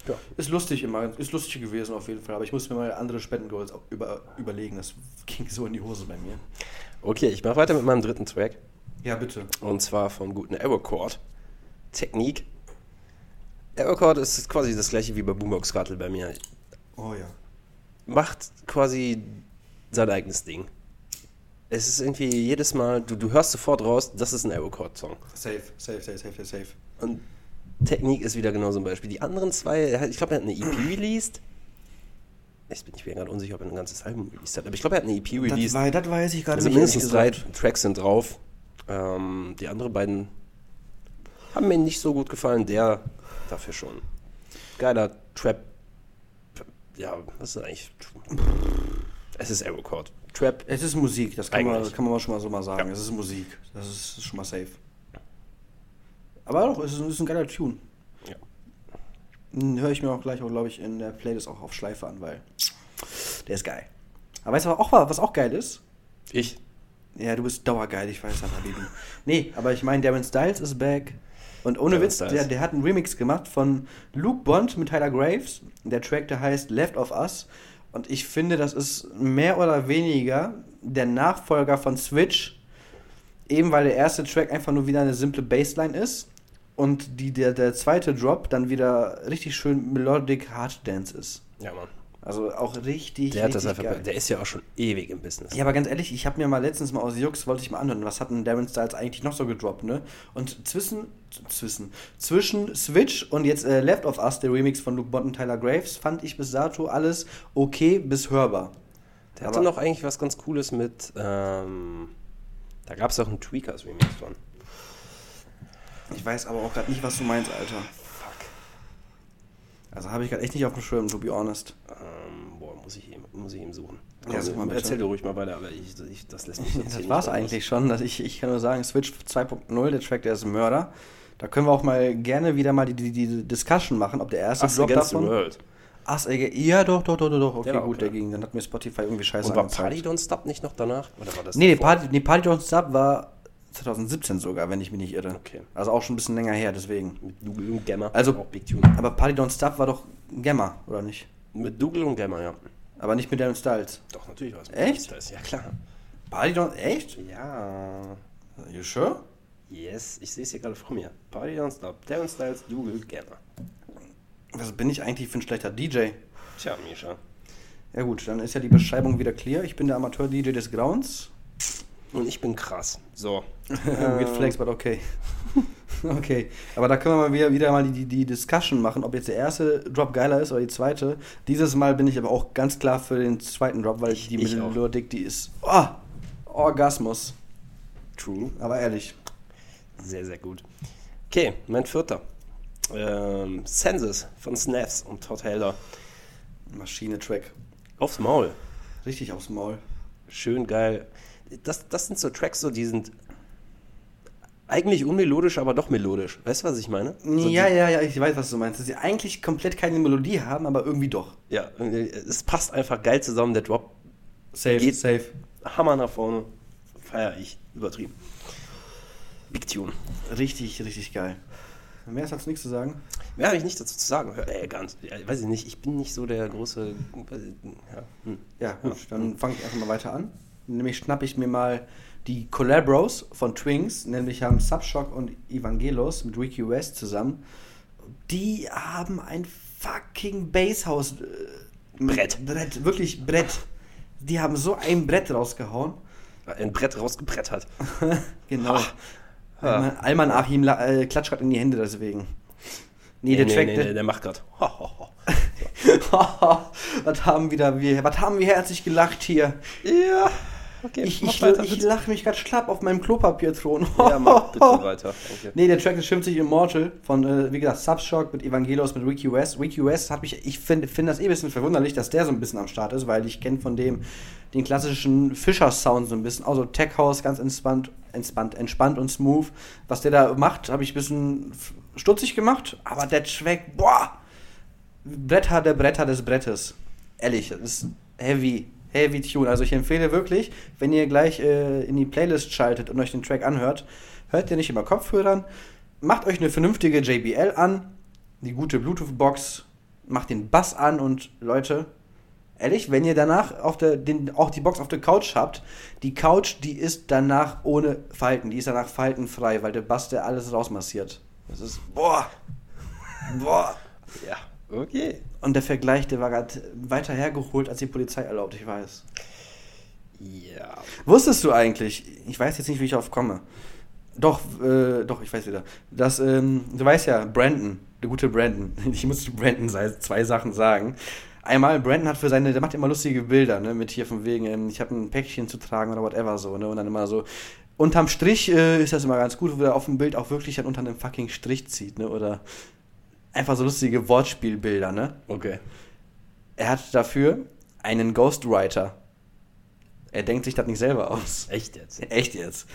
Ja. ist lustig immer, ist lustig gewesen auf jeden Fall, aber ich muss mir mal andere Spendengoals über, überlegen, das ging so in die Hose bei mir. Okay, ich mache weiter mit meinem dritten Track. Ja, bitte. Und zwar vom guten Aerocord. Technik. Aerocord ist quasi das gleiche wie bei Boombox Rattle bei mir. Oh ja. Macht quasi sein eigenes Ding. Es ist irgendwie jedes Mal, du, du hörst sofort raus, das ist ein Aerocord-Song. Safe, safe, safe, safe, safe, safe. Und Technik ist wieder genau so ein Beispiel. Die anderen zwei, ich glaube, er hat eine EP released. Ich bin ich bin gerade unsicher, ob er ein ganzes Album released hat. Aber ich glaube, er hat eine EP Das, released. wei- das weiß ich gerade Also nicht. mindestens drei. Tracks sind drauf. Ähm, die anderen beiden haben mir nicht so gut gefallen. Der dafür schon. Geiler Trap. Ja, was ist eigentlich? Es ist Aerocord. Trap. Es ist Musik, das kann man, kann man schon mal so mal sagen. Ja. Es ist Musik. Das ist schon mal safe. Aber doch, es ist, ist ein geiler Tune. Ja. Höre ich mir auch gleich, glaube ich, in der Playlist auch auf Schleife an, weil der ist geil. Aber weißt du, was auch, was auch geil ist? Ich. Ja, du bist dauergeil, ich weiß, aber du. Nee, aber ich meine, Darren Styles ist back. Und ohne Darren Witz, Styles. der, der hat einen Remix gemacht von Luke Bond mit Tyler Graves. Der Track, der heißt Left of Us. Und ich finde, das ist mehr oder weniger der Nachfolger von Switch. Eben weil der erste Track einfach nur wieder eine simple Bassline ist. Und die, der, der zweite Drop dann wieder richtig schön melodic Hard Dance ist. Ja, Mann. Also auch richtig, Der hat das richtig einfach. Der ist ja auch schon ewig im Business. Ja, aber ganz ehrlich, ich habe mir mal letztens mal aus Jux, wollte ich mal anhören, was hat denn Darren Styles eigentlich noch so gedroppt, ne? Und zwischen, zwischen, zwischen Switch und jetzt äh, Left of Us, der Remix von Luke Bond und Tyler Graves, fand ich bis dato alles okay bis hörbar. Der hatte noch eigentlich was ganz Cooles mit, ähm, da gab es auch einen Tweakers-Remix von. Ich weiß aber auch gerade nicht, was du meinst, Alter. Fuck. Also habe ich gerade echt nicht auf dem Schirm, to be honest. Ähm, boah, muss ich ihm, muss ich ihm suchen. Ja, such mal bitte. Erzähl du ruhig mal weiter, aber ich, ich, das lässt mich hier Das nicht war's raus. eigentlich schon. Dass ich, ich kann nur sagen, Switch 2.0, der Track, der ist ein Mörder. Da können wir auch mal gerne wieder mal die, die, die Discussion machen, ob der erste Us Against the World. Ach, ja, doch, doch, doch, doch, doch. Okay, war gut, okay. der ging. Dann hat mir Spotify irgendwie scheiße Und war angezeigt. Party Don't Stop nicht noch danach? Oder war das Nee, nee, davor? Party, nee, Party Don't Stop war 2017 sogar, wenn ich mich nicht irre. Okay. Also auch schon ein bisschen länger her, deswegen. Mit Dougal und Gamma. Also- auch Big Tune. Aber Party Don't Stop war doch Gamma, oder nicht? Mit Dougal und Gamma, ja. Aber nicht mit Darren Styles. Doch, natürlich war es. Echt? Das ist, ja, klar. Party Don't... Echt? Ja. You sure? Yes, ich sehe es hier gerade vor mir. Party Don't Stop. Darren Styles, Dougal, Gamma. Was bin ich eigentlich für ein schlechter DJ? Tja, Misha. Ja gut, dann ist ja die Beschreibung wieder clear. Ich bin der Amateur-DJ des Grauens. Und ich bin krass. So. Weird Flex, but okay. okay, aber da können wir mal wieder, wieder mal die, die Discussion machen, ob jetzt der erste Drop geiler ist oder die zweite. Dieses Mal bin ich aber auch ganz klar für den zweiten Drop, weil die ich auch. Melodik, die ist... Oh, Orgasmus. True. Aber ehrlich. Sehr, sehr gut. Okay, mein vierter. Ähm, Census von Snaps und Todd Helder. Maschine-Track. Aufs Maul. Richtig aufs Maul. Schön geil. Das, das sind so Tracks, so, die sind eigentlich unmelodisch, aber doch melodisch. Weißt du, was ich meine? So ja, ja, ja, ich weiß, was du meinst. Dass sie eigentlich komplett keine Melodie haben, aber irgendwie doch. ja. Es passt einfach geil zusammen. Der Drop Safe, Geht. safe. Hammer nach vorne. Feier ich. Übertrieben. Big Tune. Richtig, richtig geil. Mehr hast du nichts zu sagen? Mehr habe ich nicht dazu zu sagen. Hör- Ey, ganz, weiß ich nicht. Ich bin nicht so der große. Ja, hm. Ja, gut, dann fange ich einfach mal weiter an. Nämlich schnappe ich mir mal die Collabros von Twinks, nämlich haben Subshock und Evangelos mit Ricky West zusammen. Die haben ein fucking Basshouse äh, Brett. Brett, wirklich Brett. Die haben so ein Brett rausgehauen. Ein Brett rausgebrettert. Genau. Ah. Alman, Alman Achim äh, klatscht gerade in die Hände deswegen. Nee, der Track, nee, der, nee, der macht gerade. was haben wir, was haben wir herzlich gelacht hier? ja. Okay, Ich, mach ich, weiter, ich lache mich gerade schlapp auf meinem Klopapierthron. Ja, mach bitte weiter. Danke. Nee, der Track ist schimpft sich Immortal von, äh, wie gesagt, Subshock mit Evangelos, mit Ricky West. Ricky West hat mich, ich finde find das eh ein bisschen verwunderlich, dass der so ein bisschen am Start ist, weil ich kenne von dem den klassischen Fischer-Sound so ein bisschen, also Tech House, ganz entspannt, entspannt, entspannt und smooth. Was der da macht, habe ich ein bisschen stutzig gemacht, aber der Track, boah, Bretter der Bretter des Brettes. Ehrlich, das ist heavy, heavy Tune. Also ich empfehle wirklich, wenn ihr gleich äh, in die Playlist schaltet und euch den Track anhört, hört ihr nicht über Kopfhörern, macht euch eine vernünftige JBL an, die gute Bluetooth-Box, macht den Bass an und Leute, ehrlich, wenn ihr danach auf der, den, auch die Box auf der Couch habt, die Couch, die ist danach ohne Falten, die ist danach faltenfrei, weil der Bass der alles rausmassiert. Das ist, boah, boah. Ja, okay. Und der Vergleich, der war gerade weiter hergeholt, als die Polizei erlaubt, ich weiß. Ja. Wusstest du eigentlich, ich weiß jetzt nicht, wie ich darauf komme. Doch, äh, doch, ich weiß wieder. Dass, ähm, du weißt ja, Brandon, der gute Brandon, ich muss zu Brandon zwei Sachen sagen. Einmal, Brandon hat für seine, der macht immer lustige Bilder, ne, mit hier von wegen, ähm, ich habe ein Päckchen zu tragen oder whatever so, ne, und dann immer so, unterm Strich äh, ist das immer ganz gut, wo er auf dem Bild auch wirklich dann unter einem fucking Strich zieht, ne, oder einfach so lustige Wortspielbilder, ne. Okay. Er hat dafür einen Ghostwriter. Er denkt sich das nicht selber aus. Echt jetzt? Echt jetzt.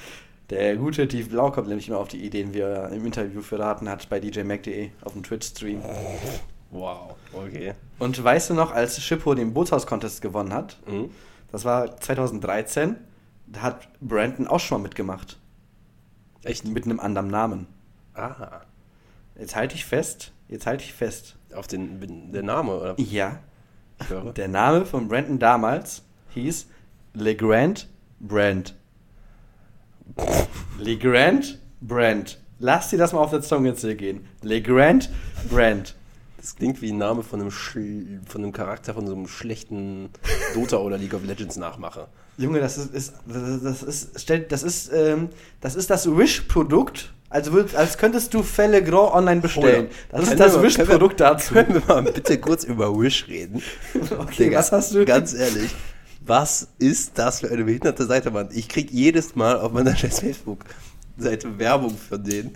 Der gute Tief Blau kommt nämlich immer auf die Ideen, wie er im Interview verraten hat bei djmac.de auf dem Twitch-Stream. Wow. Okay. Und weißt du noch, als Schippo den Bootshaus-Contest gewonnen hat, Mhm. das war 2013, da hat Brandon auch schon mal mitgemacht. Echt? Mit einem anderen Namen. Ah. Jetzt halte ich fest, jetzt halte ich fest. Auf den, der Name, oder? Ja, der Name von Brandon damals hieß LeGrand Brand. LeGrand Brand. Lass dir das mal auf der Zunge zergehen. LeGrand Brand. Das klingt wie ein Name von einem, Schl von einem Charakter von so einem schlechten Dota oder League of Legends Nachmacher. Junge, das ist, ist das das ist, das ist, ähm, das ist das Wish-Produkt. Also würd, als könntest du Fälle Grand online bestellen. Das ist das Wish-Produkt dazu. Können wir mal bitte kurz über Wish reden? Okay, Digga, was hast du? Ganz ehrlich. Was ist das für eine behinderte Seite, Mann? Ich krieg jedes Mal auf meiner scheiß Facebook-Seite Werbung für den.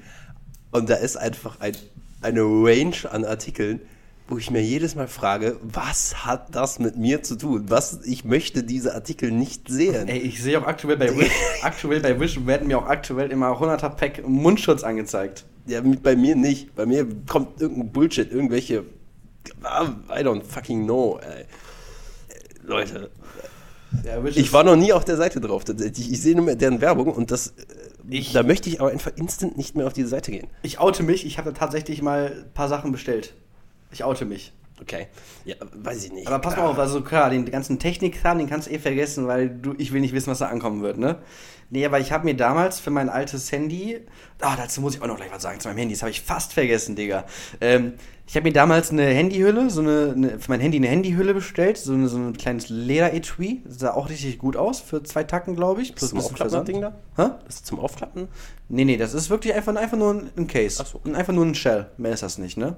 Und da ist einfach ein, eine Range an Artikeln, wo ich mir jedes Mal frage, was hat das mit mir zu tun? Was, ich möchte diese Artikel nicht sehen. Ey, ich sehe auch aktuell bei Wish, aktuell bei Wish werden mir auch aktuell immer 100er Pack Mundschutz angezeigt. Ja, bei mir nicht. Bei mir kommt irgendein Bullshit, irgendwelche. Ah, I don't fucking know, ey. Leute, Ja, ich war noch nie auf der Seite drauf. tatsächlich. Ich, sehe nur mehr deren Werbung und das. Ich- da möchte ich aber einfach instant nicht mehr auf diese Seite gehen. Ich oute mich, ich habe da tatsächlich mal ein paar Sachen bestellt. Ich oute mich. Okay. Ja, weiß ich nicht. Aber pass mal auf, also klar, den ganzen Technikkram, den kannst du eh vergessen, weil du, ich will nicht wissen, was da ankommen wird, ne? Nee, aber ich habe mir damals für mein altes Handy, ah, dazu muss ich auch noch gleich was sagen zu meinem Handy, das habe ich fast vergessen, Digga. Ähm, ich habe mir damals eine Handyhülle, so eine, eine, für mein Handy eine Handyhülle bestellt, so, eine, so ein kleines Leder-Etui, das sah auch richtig gut aus, für zwei Tacken, glaube ich. Das zum Aufklappen, das. Ding da? Hä? Das ist zum Aufklappen? Nee, nee, das ist wirklich einfach, einfach nur ein, ein Case. Ach so. Und Einfach nur ein Shell. Mehr ist das nicht, ne?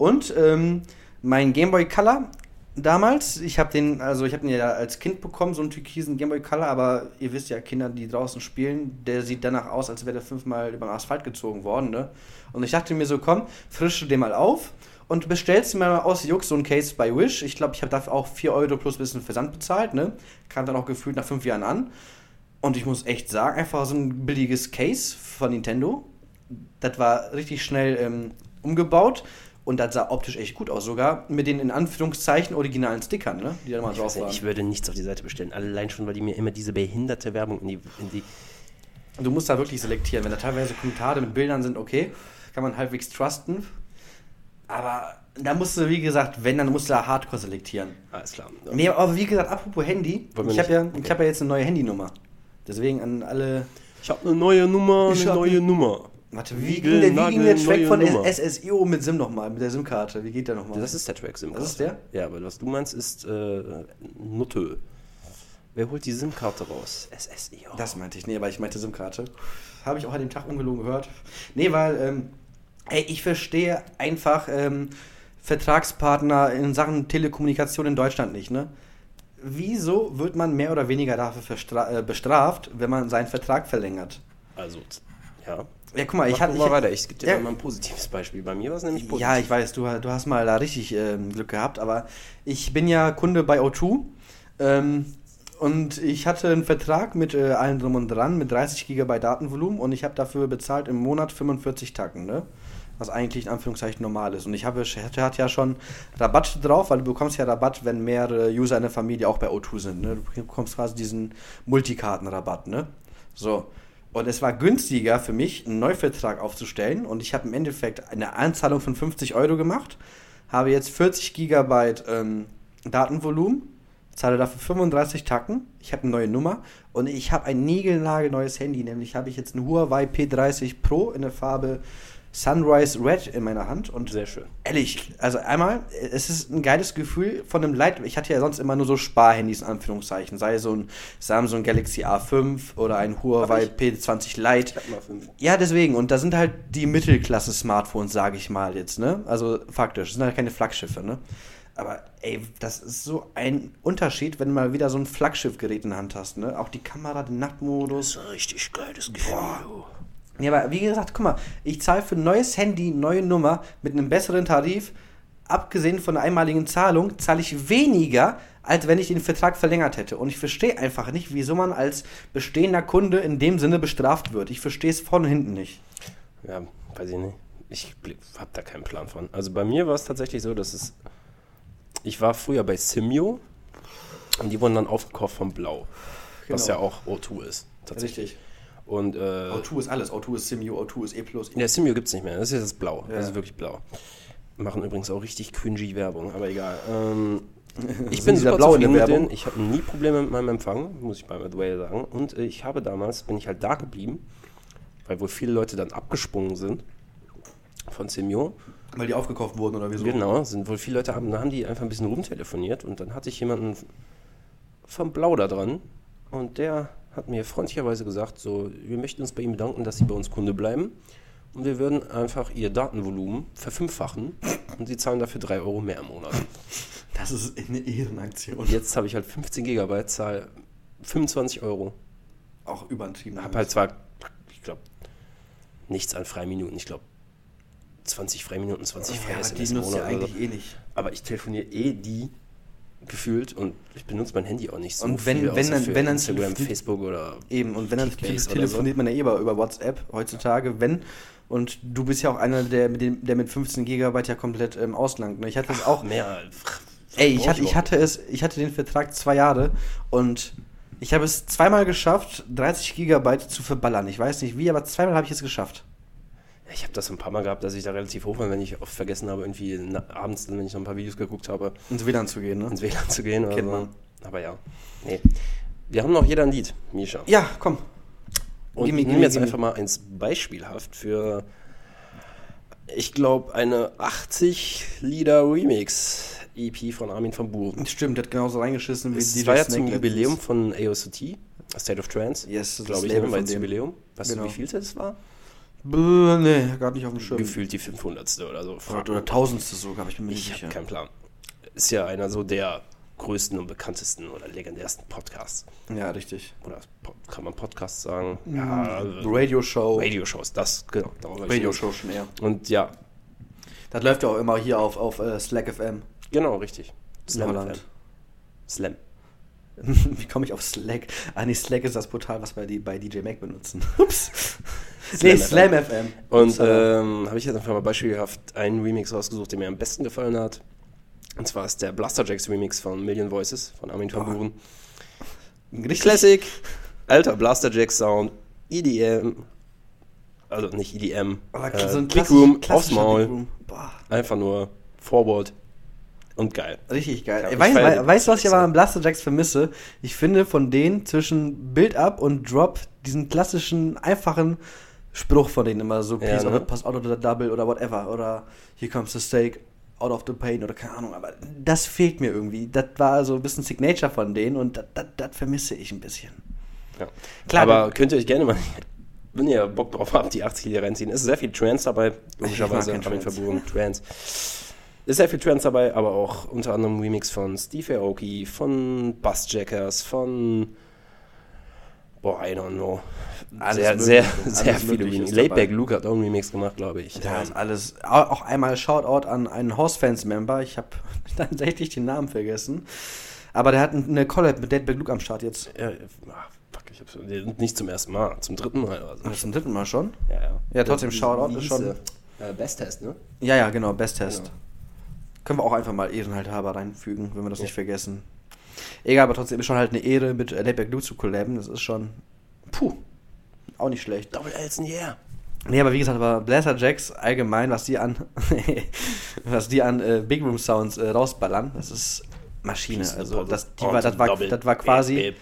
Und ähm, mein Game Boy Color damals, ich habe den, also ich habe den ja als Kind bekommen, so einen türkisen Game Boy Color, aber ihr wisst ja, Kinder, die draußen spielen, der sieht danach aus, als wäre der fünfmal über den Asphalt gezogen worden, ne? Und ich dachte mir so, komm, frische den mal auf und bestellst mir mal aus Jux so ein Case bei Wish. Ich glaube, ich habe dafür auch 4 Euro plus bisschen Versand bezahlt, ne? Kam dann auch gefühlt nach fünf Jahren an. Und ich muss echt sagen, einfach so ein billiges Case von Nintendo. Das war richtig schnell ähm, umgebaut und das sah optisch echt gut aus, sogar mit den in Anführungszeichen originalen Stickern, ne? die da mal Ich, drauf waren. ich würde nichts auf die Seite bestellen. Allein schon, weil die mir immer diese behinderte Werbung in die. In die Du musst da wirklich selektieren. Wenn da teilweise Kommentare mit Bildern sind, okay, kann man halbwegs trusten. Aber da musst du, wie gesagt, wenn, dann musst du da Hardcore selektieren. alles klar. Nee, aber wie gesagt, apropos Handy, ich habe ja, okay. ich hab ja jetzt eine neue Handynummer. Deswegen an alle. Ich habe eine neue Nummer, Ich eine neue ne- Nummer. Warte, wie ging der, wie ging der Track von Nummer. SSIO mit SIM nochmal, mit der SIM-Karte? Wie geht der nochmal? Das ist der Track SIM-Karte. Das ist der? Ja, aber was du meinst, ist äh, Nutte. Wer holt die SIM-Karte raus? SSIO. Das meinte ich, nee, aber ich meinte SIM-Karte. Habe ich auch an dem Tag ungelogen gehört. Nee, weil, ähm, ey, ich verstehe einfach ähm, Vertragspartner in Sachen Telekommunikation in Deutschland nicht, ne? Wieso wird man mehr oder weniger dafür äh, bestraft, wenn man seinen Vertrag verlängert? Also, ja. Ja, guck mal, ich Mach hatte. mal ich, weiter. Ich gebe dir Ja. mal ein positives Beispiel. Bei mir war es nämlich positiv. Ja, ich weiß, du, du hast mal da richtig ähm, Glück gehabt, aber ich bin ja Kunde bei O2 ähm, und ich hatte einen Vertrag mit äh, allem drum und dran mit 30 GB Datenvolumen und ich habe dafür bezahlt im Monat 45 Tacken, ne? Was eigentlich in Anführungszeichen normal ist. Und ich habe, hatte, hatte ja schon Rabatt drauf, weil du bekommst ja Rabatt, wenn mehrere User in der Familie auch bei O2 sind. Ne? Du bekommst quasi diesen Multikartenrabatt, ne? So. Und es war günstiger für mich, einen Neuvertrag aufzustellen. Und ich habe im Endeffekt eine Anzahlung von 50 Euro gemacht, habe jetzt 40 Gigabyte ähm, Datenvolumen, zahle dafür 35 Tacken. Ich habe eine neue Nummer und ich habe ein niegelnagelneues Handy. Nämlich habe ich jetzt ein Huawei P30 Pro in der Farbe Sunrise Red in meiner Hand. Und Sehr schön. Ehrlich, also einmal, es ist ein geiles Gefühl von einem Light. Ich hatte ja sonst immer nur so Sparhandys in Anführungszeichen, sei so ein Samsung Galaxy A5 oder ein Huawei ich. P20 Lite. Ich hab mal fünf. Ja, deswegen. Und da sind halt die Mittelklasse-Smartphones, sage ich mal jetzt, ne? Also faktisch, das sind halt keine Flaggschiffe, ne? Aber ey, das ist so ein Unterschied, wenn du mal wieder so ein Flaggschiffgerät in der Hand hast, ne? Auch die Kamera, den Nachtmodus. Das ist ein richtig geiles Gefühl. Ja, aber wie gesagt, guck mal, ich zahle für ein neues Handy, neue Nummer mit einem besseren Tarif. Abgesehen von der einmaligen Zahlung zahle ich weniger, als wenn ich den Vertrag verlängert hätte. Und ich verstehe einfach nicht, wieso man als bestehender Kunde in dem Sinne bestraft wird. Ich verstehe es von hinten nicht. Ja, weiß ich nicht. Ich habe da keinen Plan von. Also bei mir war es tatsächlich so, dass es. Ich war früher bei Simio und die wurden dann aufgekauft von Blau. Was Genau. ja auch O2 ist. Tatsächlich. Richtig. Und äh, O2 ist alles. O2 ist Simio, O2 ist E+. ja, Simio gibt es nicht mehr. Das ist jetzt Blau. Ja. Das ist wirklich blau. Machen übrigens auch richtig cringy Werbung, aber egal. Ähm, ich bin super zufrieden mit denen. Ich habe nie Probleme mit meinem Empfang, muss ich bei the way sagen. Und äh, ich habe damals, bin ich halt da geblieben, weil wohl viele Leute dann abgesprungen sind von Simio. Weil die aufgekauft wurden oder wieso? Genau, sind wohl viele Leute haben, dann haben die einfach ein bisschen rumtelefoniert und dann hatte ich jemanden vom Blau da dran und der hat mir freundlicherweise gesagt, so, wir möchten uns bei ihm bedanken, dass Sie bei uns Kunde bleiben und wir würden einfach Ihr Datenvolumen verfünffachen und Sie zahlen dafür drei Euro mehr im Monat. Das ist eine Ehrenaktion. Jetzt habe ich halt 15 Gigabyte, zahl 25 Euro. Auch übertrieben. Hab halt zwar, ich glaube, nichts an Freiminuten. Ich glaube, 20 Freiminuten, 20 freie ja, SMS die im ja eigentlich eh nicht. Aber ich telefoniere eh die gefühlt und ich benutze mein Handy auch nicht so Und wenn- viel, wenn dann- wenn dann Instagram, Facebook oder Eben, und wenn dann telefoniert man ja eh über, WhatsApp heutzutage, wenn. Und du bist ja auch einer, der mit, dem, der mit 15 Gigabyte ja komplett ähm, auslangt. Ne? Ich hatte es auch. mehr. Ey, ich hatte, ich hatte es, ich hatte den Vertrag zwei Jahre und ich habe es zweimal geschafft, 30 Gigabyte zu verballern. Ich weiß nicht wie, aber zweimal habe ich es geschafft. Ich habe das ein paar Mal gehabt, dass ich da relativ hoch war, wenn ich oft vergessen habe, irgendwie na, abends, wenn ich noch ein paar Videos geguckt habe, Ins WLAN zu gehen, ne? ins WLAN zu gehen. Kennt so. man. Aber ja, nee. Wir haben noch jeder ein Lied, Misha. Ja, komm. Und ich nehme jetzt einfach mal eins beispielhaft für, ich glaube, eine 80-Lieder-Remix-EP von Armin van Buuren. Stimmt, der hat genauso reingeschissen wie Es DJ war ja zum. Jubiläum von AOCT, State of Trance. Yes, das glaube ich, war dem. Jubiläum. Weißt Genau. du, wie viel das war? Bäh, nee, gar nicht auf dem Schirm. Gefühlt die 500. oder so. Oder, oder tausendste sogar, aber ich bin mir nicht Ich sicher. habe keinen Plan. Ist ja einer so der größten und bekanntesten oder legendärsten Podcasts. Ja, richtig. Oder kann man Podcast sagen? Mm. Ja, äh, Radio-Show. Radioshows, das, genau. ich Radio-Show schon eher. Und ja, Das läuft ja auch immer hier auf, auf äh, Slack FM. genau, richtig. In Holland. FM. Slam. Wie komme ich auf Slack? Ah, nee, Slack ist das Portal, was wir bei DJ Mac benutzen. Ups. Nee, Slam Slam FM. Und ähm, habe ich jetzt einfach mal beispielhaft einen Remix rausgesucht, der mir am besten gefallen hat. Und zwar ist der Blasterjacks Remix von Million Voices von Armin van Boah. Buuren. Richtig- Classic, alter Blasterjack Sound, EDM, also nicht EDM, Aber äh, so ein Big klassisch- Room aufs Maul, einfach nur Forward und geil. richtig geil. Ich weißt, du, was ich Blaster aber an Blaster Jacks vermisse? Ich finde von denen zwischen Build-Up und Drop diesen klassischen, einfachen Spruch von denen immer so, Ja, ne? pass out of the double oder whatever. Oder here comes the steak, out of the pain oder keine Ahnung. Aber das fehlt mir irgendwie. Das war so ein bisschen Signature von denen und das, vermisse ich ein bisschen. Ja. Klar, aber könnt ihr euch gerne mal, wenn ihr Bock drauf habt, die 80 Lieder reinziehen. Es ist sehr viel Trance dabei, logischerweise, Ich Armin Trance. Verbuchen, Trance. Ist sehr viel Trance dabei, aber auch unter anderem Remix von Steve Aoki, von Bassjackers, von boah, I don't know. Alles sehr, Mögliche, sehr, sehr viele Mögliche Remix. ist Laidback. Luke hat auch einen Remix gemacht, glaube ich. Da Ähm, ist alles. Au- Auch einmal Shoutout an einen House-Fans-Member. Ich habe tatsächlich den Namen vergessen. Aber der hat eine Collab mit Deadback Luke am Start jetzt. ja, ah, fuck, ich hab's nicht zum ersten Mal, zum dritten Mal. Also. Ist zum dritten Mal schon. Ja, ja. Ja, trotzdem Shoutout ist schon-? Äh, Best-Test, ne? Ja, ja, genau, Best-Test. Genau. Können wir auch einfach mal Ehrenhalthaber reinfügen, wenn wir das Ja. nicht vergessen. Egal, aber trotzdem ist schon halt eine Ehre, mit Deadback Luke zu collaben. Das ist schon. Puh. Auch nicht schlecht. Double Elson, yeah. Nee, aber wie gesagt, aber Blaster Jacks allgemein, was die an, was die an äh, Big Room Sounds äh, rausballern, das ist Maschine. Also das, war, das, war, das war quasi.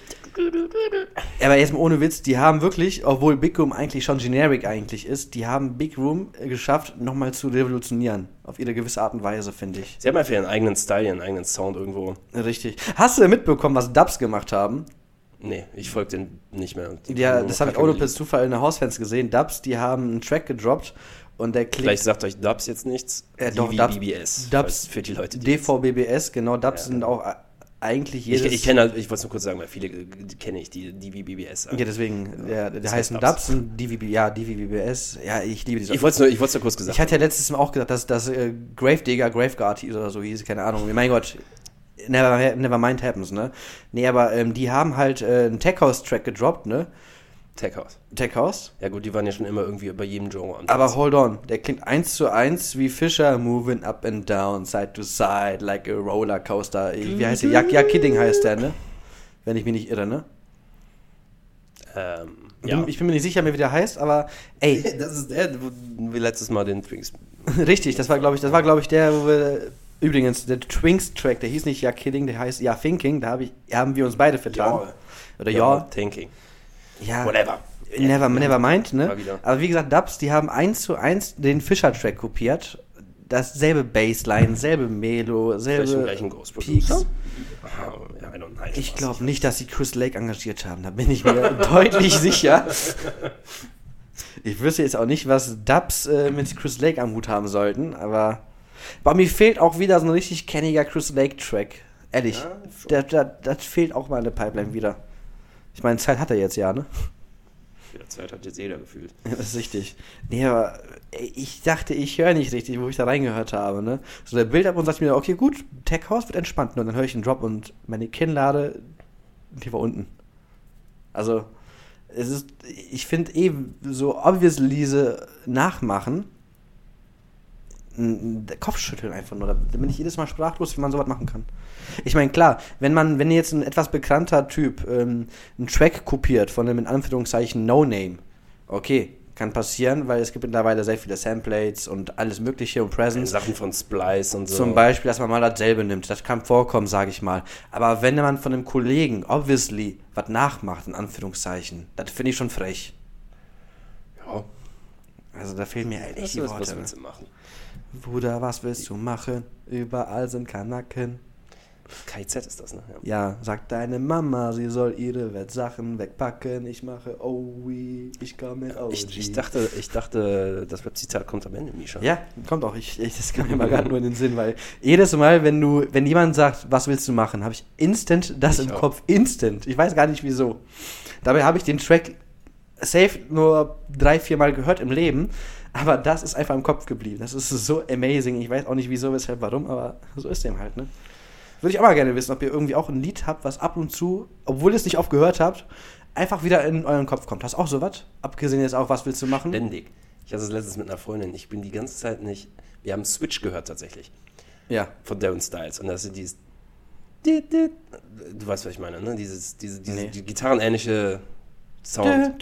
Aber jetzt mal ohne Witz, die haben wirklich, obwohl Big Room eigentlich schon generic eigentlich ist, die haben Big Room äh, geschafft, nochmal zu revolutionieren. Auf ihre gewisse Art und Weise, finde ich. Sie haben einfach ihren eigenen Style, ihren eigenen Sound irgendwo. Richtig. Hast du mitbekommen, was Dubs gemacht haben? Nee, ich folge den nicht mehr. Ja, das habe ich auch nur per. Zufall in der Hausfans gesehen. Dubs, die haben einen Track gedroppt und der klingt. Vielleicht sagt euch Dubs jetzt nichts. Ja, doch, wie Dubs- für die Leute, die DVBBS, genau, Dubs Ja. sind auch äh, eigentlich Ich, jedes. ich kenne halt, ich wollte es nur kurz sagen, weil viele äh, kenne ich, die, die wie BBS sagen. Ja, deswegen, der, der Das heißen heißt Dubs und DVB, ja, DVBBS. Ja, ich liebe diese. Ich wollte es nur, ich nur kurz gesagt Ich hatte ja letztes Mal auch gesagt, dass das äh, Gravedigger, Graveguard oder so hieß, keine Ahnung. Mein Gott, never, never mind happens, ne? Nee, aber ähm, die haben halt äh, einen Tech House Track gedroppt, ne? Tech House. Tech House. Ja gut, die waren ja schon immer irgendwie bei jedem Genre. Aber hold on, der klingt eins zu eins wie Fischer moving up and down, side to side, like a roller coaster. Wie heißt der? Ja, ja, Kidding heißt der, ne? Wenn ich mich nicht irre, ne? ähm, Ich ja. bin- Ich bin mir nicht sicher, mehr, wie der heißt, aber ey, das ist der, wo wir letztes Mal den Twinks. richtig, das war glaube ich, das war glaube ich der, wo wir übrigens der Twinks Track, der hieß nicht Ja Kidding, der heißt Ja Thinking, da hab ich, haben wir uns beide vertan. Oder ja, Thinking. Ja. Whatever. Never, never mind, ne? Aber wie gesagt, Dubs, die haben eins zu eins den Fischer-Track kopiert. Dasselbe Bassline, selbe Melo, selbe Peaks. Ah. Ich glaube nicht, dass sie Chris Lake engagiert haben. Da bin ich mir deutlich sicher. Ich wüsste jetzt auch nicht, was Dubs äh, mit Chris Lake am Hut haben sollten, aber Aber mir fehlt auch wieder so ein richtig kenniger Chris Lake-Track. Ehrlich. Ja, das fehlt auch mal in der Pipeline wieder. Ich meine, Zeit hat er jetzt ja, ne? Ja, Zeit hat jetzt jeder gefühlt. Ja, das ist richtig. Nee, aber ich dachte, ich höre nicht richtig, wo ich da reingehört habe, ne? So der Bild ab und sagt mir, okay, gut, Tech House wird entspannt. Und dann höre ich einen Drop und meine Kinnlade, die war unten. Also, es ist, ich finde eh, so obviously diese nachmachen, Kopfschütteln einfach nur. Da bin ich jedes Mal sprachlos, wie man sowas machen kann. Ich meine, klar, wenn man, wenn jetzt ein etwas bekannter Typ ähm, einen Track kopiert von einem in Anführungszeichen No-Name, okay, kann passieren, weil es gibt mittlerweile sehr viele Samplates und alles Mögliche und Presents. Sachen von Splice und so. Zum Beispiel, dass man mal dasselbe nimmt. Das kann vorkommen, sage ich mal. Aber wenn man von einem Kollegen, obviously, was nachmacht, in Anführungszeichen, das finde ich schon frech. Ja, Also da fehlen mir echt die Worte. was willst du machen? Bruder, was willst du machen? Überall sind Kanaken. KIZ ist das, ne? Ja. Ja, sagt deine Mama, sie soll ihre Wettsachen wegpacken. Ich mache Owi, ich komme OG. Ich, ich, dachte, ich dachte, das Webzitat kommt am Ende, Misha. Ja, kommt auch. Ich, ich, das kam mir mal gerade nur in den Sinn, weil jedes Mal, wenn du, wenn jemand sagt, was willst du machen, habe ich instant das Ich im auch. Kopf. Instant. Ich weiß gar nicht wieso. Dabei habe ich den Track safe nur drei, vier Mal gehört im Leben, aber das ist einfach im Kopf geblieben. Das ist so amazing. Ich weiß auch nicht wieso, weshalb, warum, aber so ist dem halt, ne? Würde ich auch mal gerne wissen, ob ihr irgendwie auch ein Lied habt, was ab und zu, obwohl ihr es nicht oft gehört habt, einfach wieder in euren Kopf kommt. Hast du auch sowas? Abgesehen jetzt auch, was willst du machen? Ständig. Ich hatte es letztens mit einer Freundin. Ich bin die ganze Zeit nicht. Wir haben Switch gehört tatsächlich. ja. Von Darren Styles. Und das ist dieses. Du weißt, was ich meine, ne? Dieses, diese, diese Nee. die gitarrenähnliche Sound.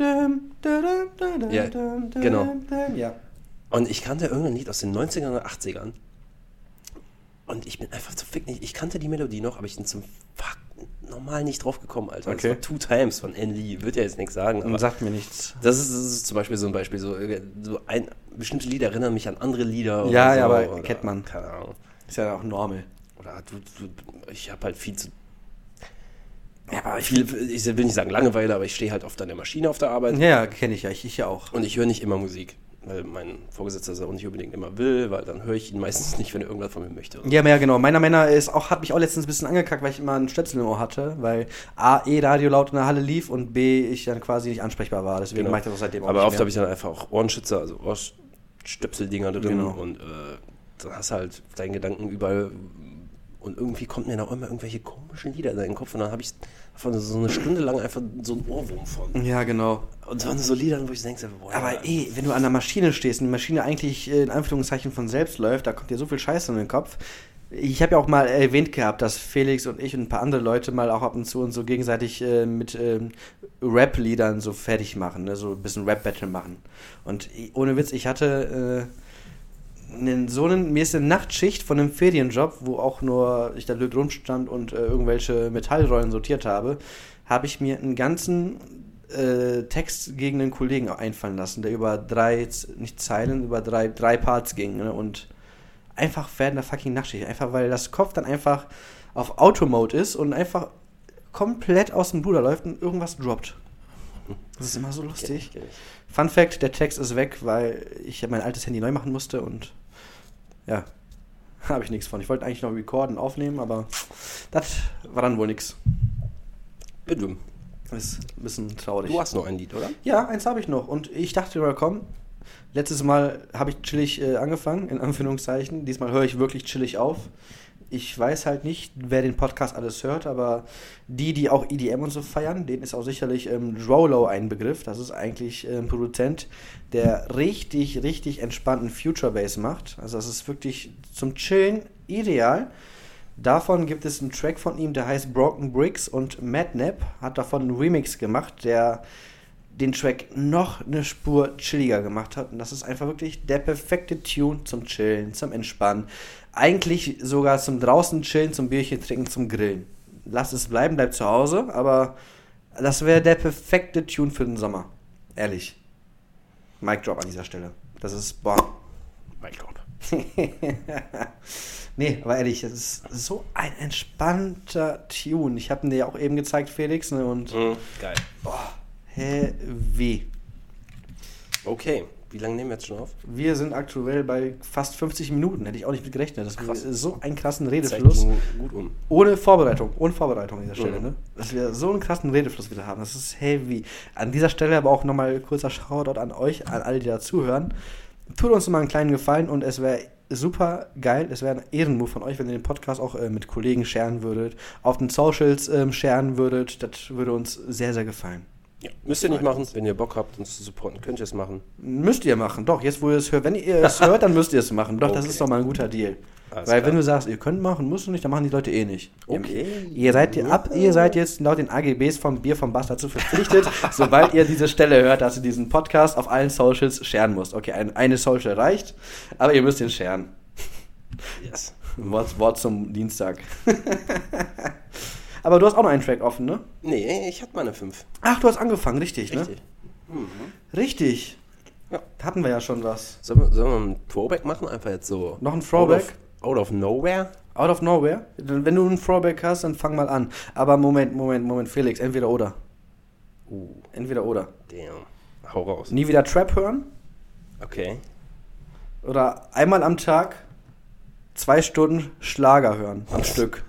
Ja, genau. Ja. Und ich kannte irgendein Lied aus den 90ern oder 80ern. Und ich bin einfach zu fick nicht. Ich kannte die Melodie noch, aber ich bin zum Fuck normal nicht drauf gekommen, Alter. Okay. Das war Two Times von N. Lee. Wird ja jetzt nichts sagen, aber sagt mir nichts. das ist, das ist zum Beispiel so ein Beispiel. So, äh, so ein, bestimmte Lieder erinnern mich an andere Lieder. Ja, oder ja, so, aber oder, kennt man. Keine Ahnung. Ist ja auch normal. Oder du, du, ich habe halt viel zu. Ja, aber ich, Viel, ich will nicht sagen Langeweile, aber ich stehe halt oft an der Maschine auf der Arbeit. ja, ja kenne ich ja. Ich, ich ja auch. Und ich höre nicht immer Musik. Weil mein Vorgesetzter das auch nicht unbedingt immer will, weil dann höre ich ihn meistens nicht, wenn er irgendwas von mir möchte. Ja, ja, genau. Meiner Männer ist auch, hat mich auch letztens ein bisschen angekackt, weil ich immer einen Stöpsel im Ohr hatte, weil A, E, Radio laut in der Halle lief und B, ich dann quasi nicht ansprechbar war. Deswegen Genau. mache ich das auch seitdem auch Aber oft habe ich dann einfach auch Ohrenschützer, also Ohrstöpseldinger drin Genau. und äh, dann hast du halt deinen Gedanken überall und irgendwie kommt mir da auch immer irgendwelche komischen Lieder in den Kopf und dann habe ich so eine Stunde lang einfach so einen Ohrwurm von. Ja, genau. Und so so Lieder, wo ich denke, boah, Aber eh, wenn du an der Maschine stehst und die Maschine eigentlich äh, in Anführungszeichen von selbst läuft, da kommt dir so viel Scheiße in den Kopf. Ich habe ja auch mal erwähnt gehabt, dass Felix und ich und ein paar andere Leute mal auch ab und zu und so gegenseitig äh, mit ähm, Rap-Liedern so fertig machen, ne? so ein bisschen Rap-Battle machen. Und ohne Witz, ich hatte äh, einen, so einen, mir ist eine Nachtschicht von einem Ferienjob, wo auch nur ich da blöd rumstand und äh, irgendwelche Metallrollen sortiert habe, habe ich mir einen ganzen äh, Text gegen einen Kollegen einfallen lassen, der über drei, nicht Zeilen, über drei, drei Parts ging. Ne? Und einfach während der fucking Nachtschicht. Einfach weil das Kopf dann einfach auf Automode ist und einfach komplett aus dem Bruder läuft und irgendwas droppt. Das ist immer so lustig. kenn ich. Fun Fact: Der Text ist weg, weil ich mein altes Handy neu machen musste und ja, habe ich nichts von. Ich wollte eigentlich noch recorden, aufnehmen, aber das war dann wohl nichts. Bitte. Ist ein bisschen traurig. Du hast noch ein Lied, oder? Ja, eins habe ich noch. Und ich dachte mal, komm, letztes Mal habe ich chillig äh, angefangen, in Anführungszeichen. Diesmal höre ich wirklich chillig auf. Ich weiß halt nicht, wer den Podcast alles hört, aber die, die auch EDM und so feiern, denen ist auch sicherlich ähm, Drolo ein Begriff. Das ist eigentlich ein Produzent, der richtig, richtig entspannten Future Bass macht. Also das ist wirklich zum Chillen ideal. Davon gibt es einen Track von ihm, der heißt Broken Bricks und Madnap hat davon einen Remix gemacht, der den Track noch eine Spur chilliger gemacht hat. Und das ist einfach wirklich der perfekte Tune zum Chillen, zum Entspannen. Eigentlich sogar zum draußen chillen, zum Bierchen trinken, zum Grillen. Lass es bleiben, bleib zu Hause, aber das wäre der perfekte Tune für den Sommer. Ehrlich. Mic Drop an dieser Stelle. Das ist, boah. Mein Gott. nee, aber ehrlich, das ist so ein entspannter Tune. Ich habe ihn dir ja auch eben gezeigt, Felix, ne, und Mhm, geil. boah, heavy. Okay, Wie lange nehmen wir jetzt schon auf? Wir sind aktuell bei fast 50 Minuten. Hätte ich auch nicht mit gerechnet. Das Krass. ist so einen krassen Redefluss. gut um. Ohne Vorbereitung. Ohne Vorbereitung an dieser Stelle, Mhm. ne? Dass wir so einen krassen Redefluss wieder haben. Das ist heavy. An dieser Stelle aber auch nochmal kurzer Shoutout an euch, an alle, die da zuhören. Tut uns mal einen kleinen Gefallen und es wäre super geil. Es wäre ein Ehrenmove von euch, wenn ihr den Podcast auch äh, mit Kollegen sharen würdet, auf den Socials ähm, sharen würdet. Das würde uns sehr, sehr gefallen. Ja. Müsst ihr nicht machen. Wenn ihr Bock habt, uns zu supporten, könnt ihr es machen. Müsst ihr machen, doch. Jetzt, wo ihr es hört, wenn ihr es hört, dann müsst ihr es machen. Doch, das Okay. ist doch mal ein guter Deal. Alles Weil klar. wenn du sagst, ihr könnt machen, musst du nicht, dann machen die Leute eh nicht. Okay. Ihr seid ab, ihr seid jetzt laut den AGBs vom Bier vom Bass dazu verpflichtet, sobald ihr diese Stelle hört, dass ihr diesen Podcast auf allen Socials sharen musst. Okay, ein, eine Social reicht, aber ihr müsst den sharen. Yes. Wort, Wort zum Dienstag. aber du hast auch noch einen Track offen, ne? Nee, ich hatte meine fünf. Ach, du hast angefangen, richtig, Richtig. ne? Richtig. Ja. Hatten wir ja schon was. Sollen wir, sollen wir einen Throwback machen? Einfach jetzt so. Noch ein Throwback? Out of, out of nowhere? Out of nowhere? Wenn du einen Throwback hast, dann fang mal an. Aber Moment, Moment, Moment, Felix, entweder oder. Uh, Entweder oder. damn. Hau raus. Nie wieder Trap hören Okay. oder einmal am Tag zwei Stunden Schlager hören am Stück.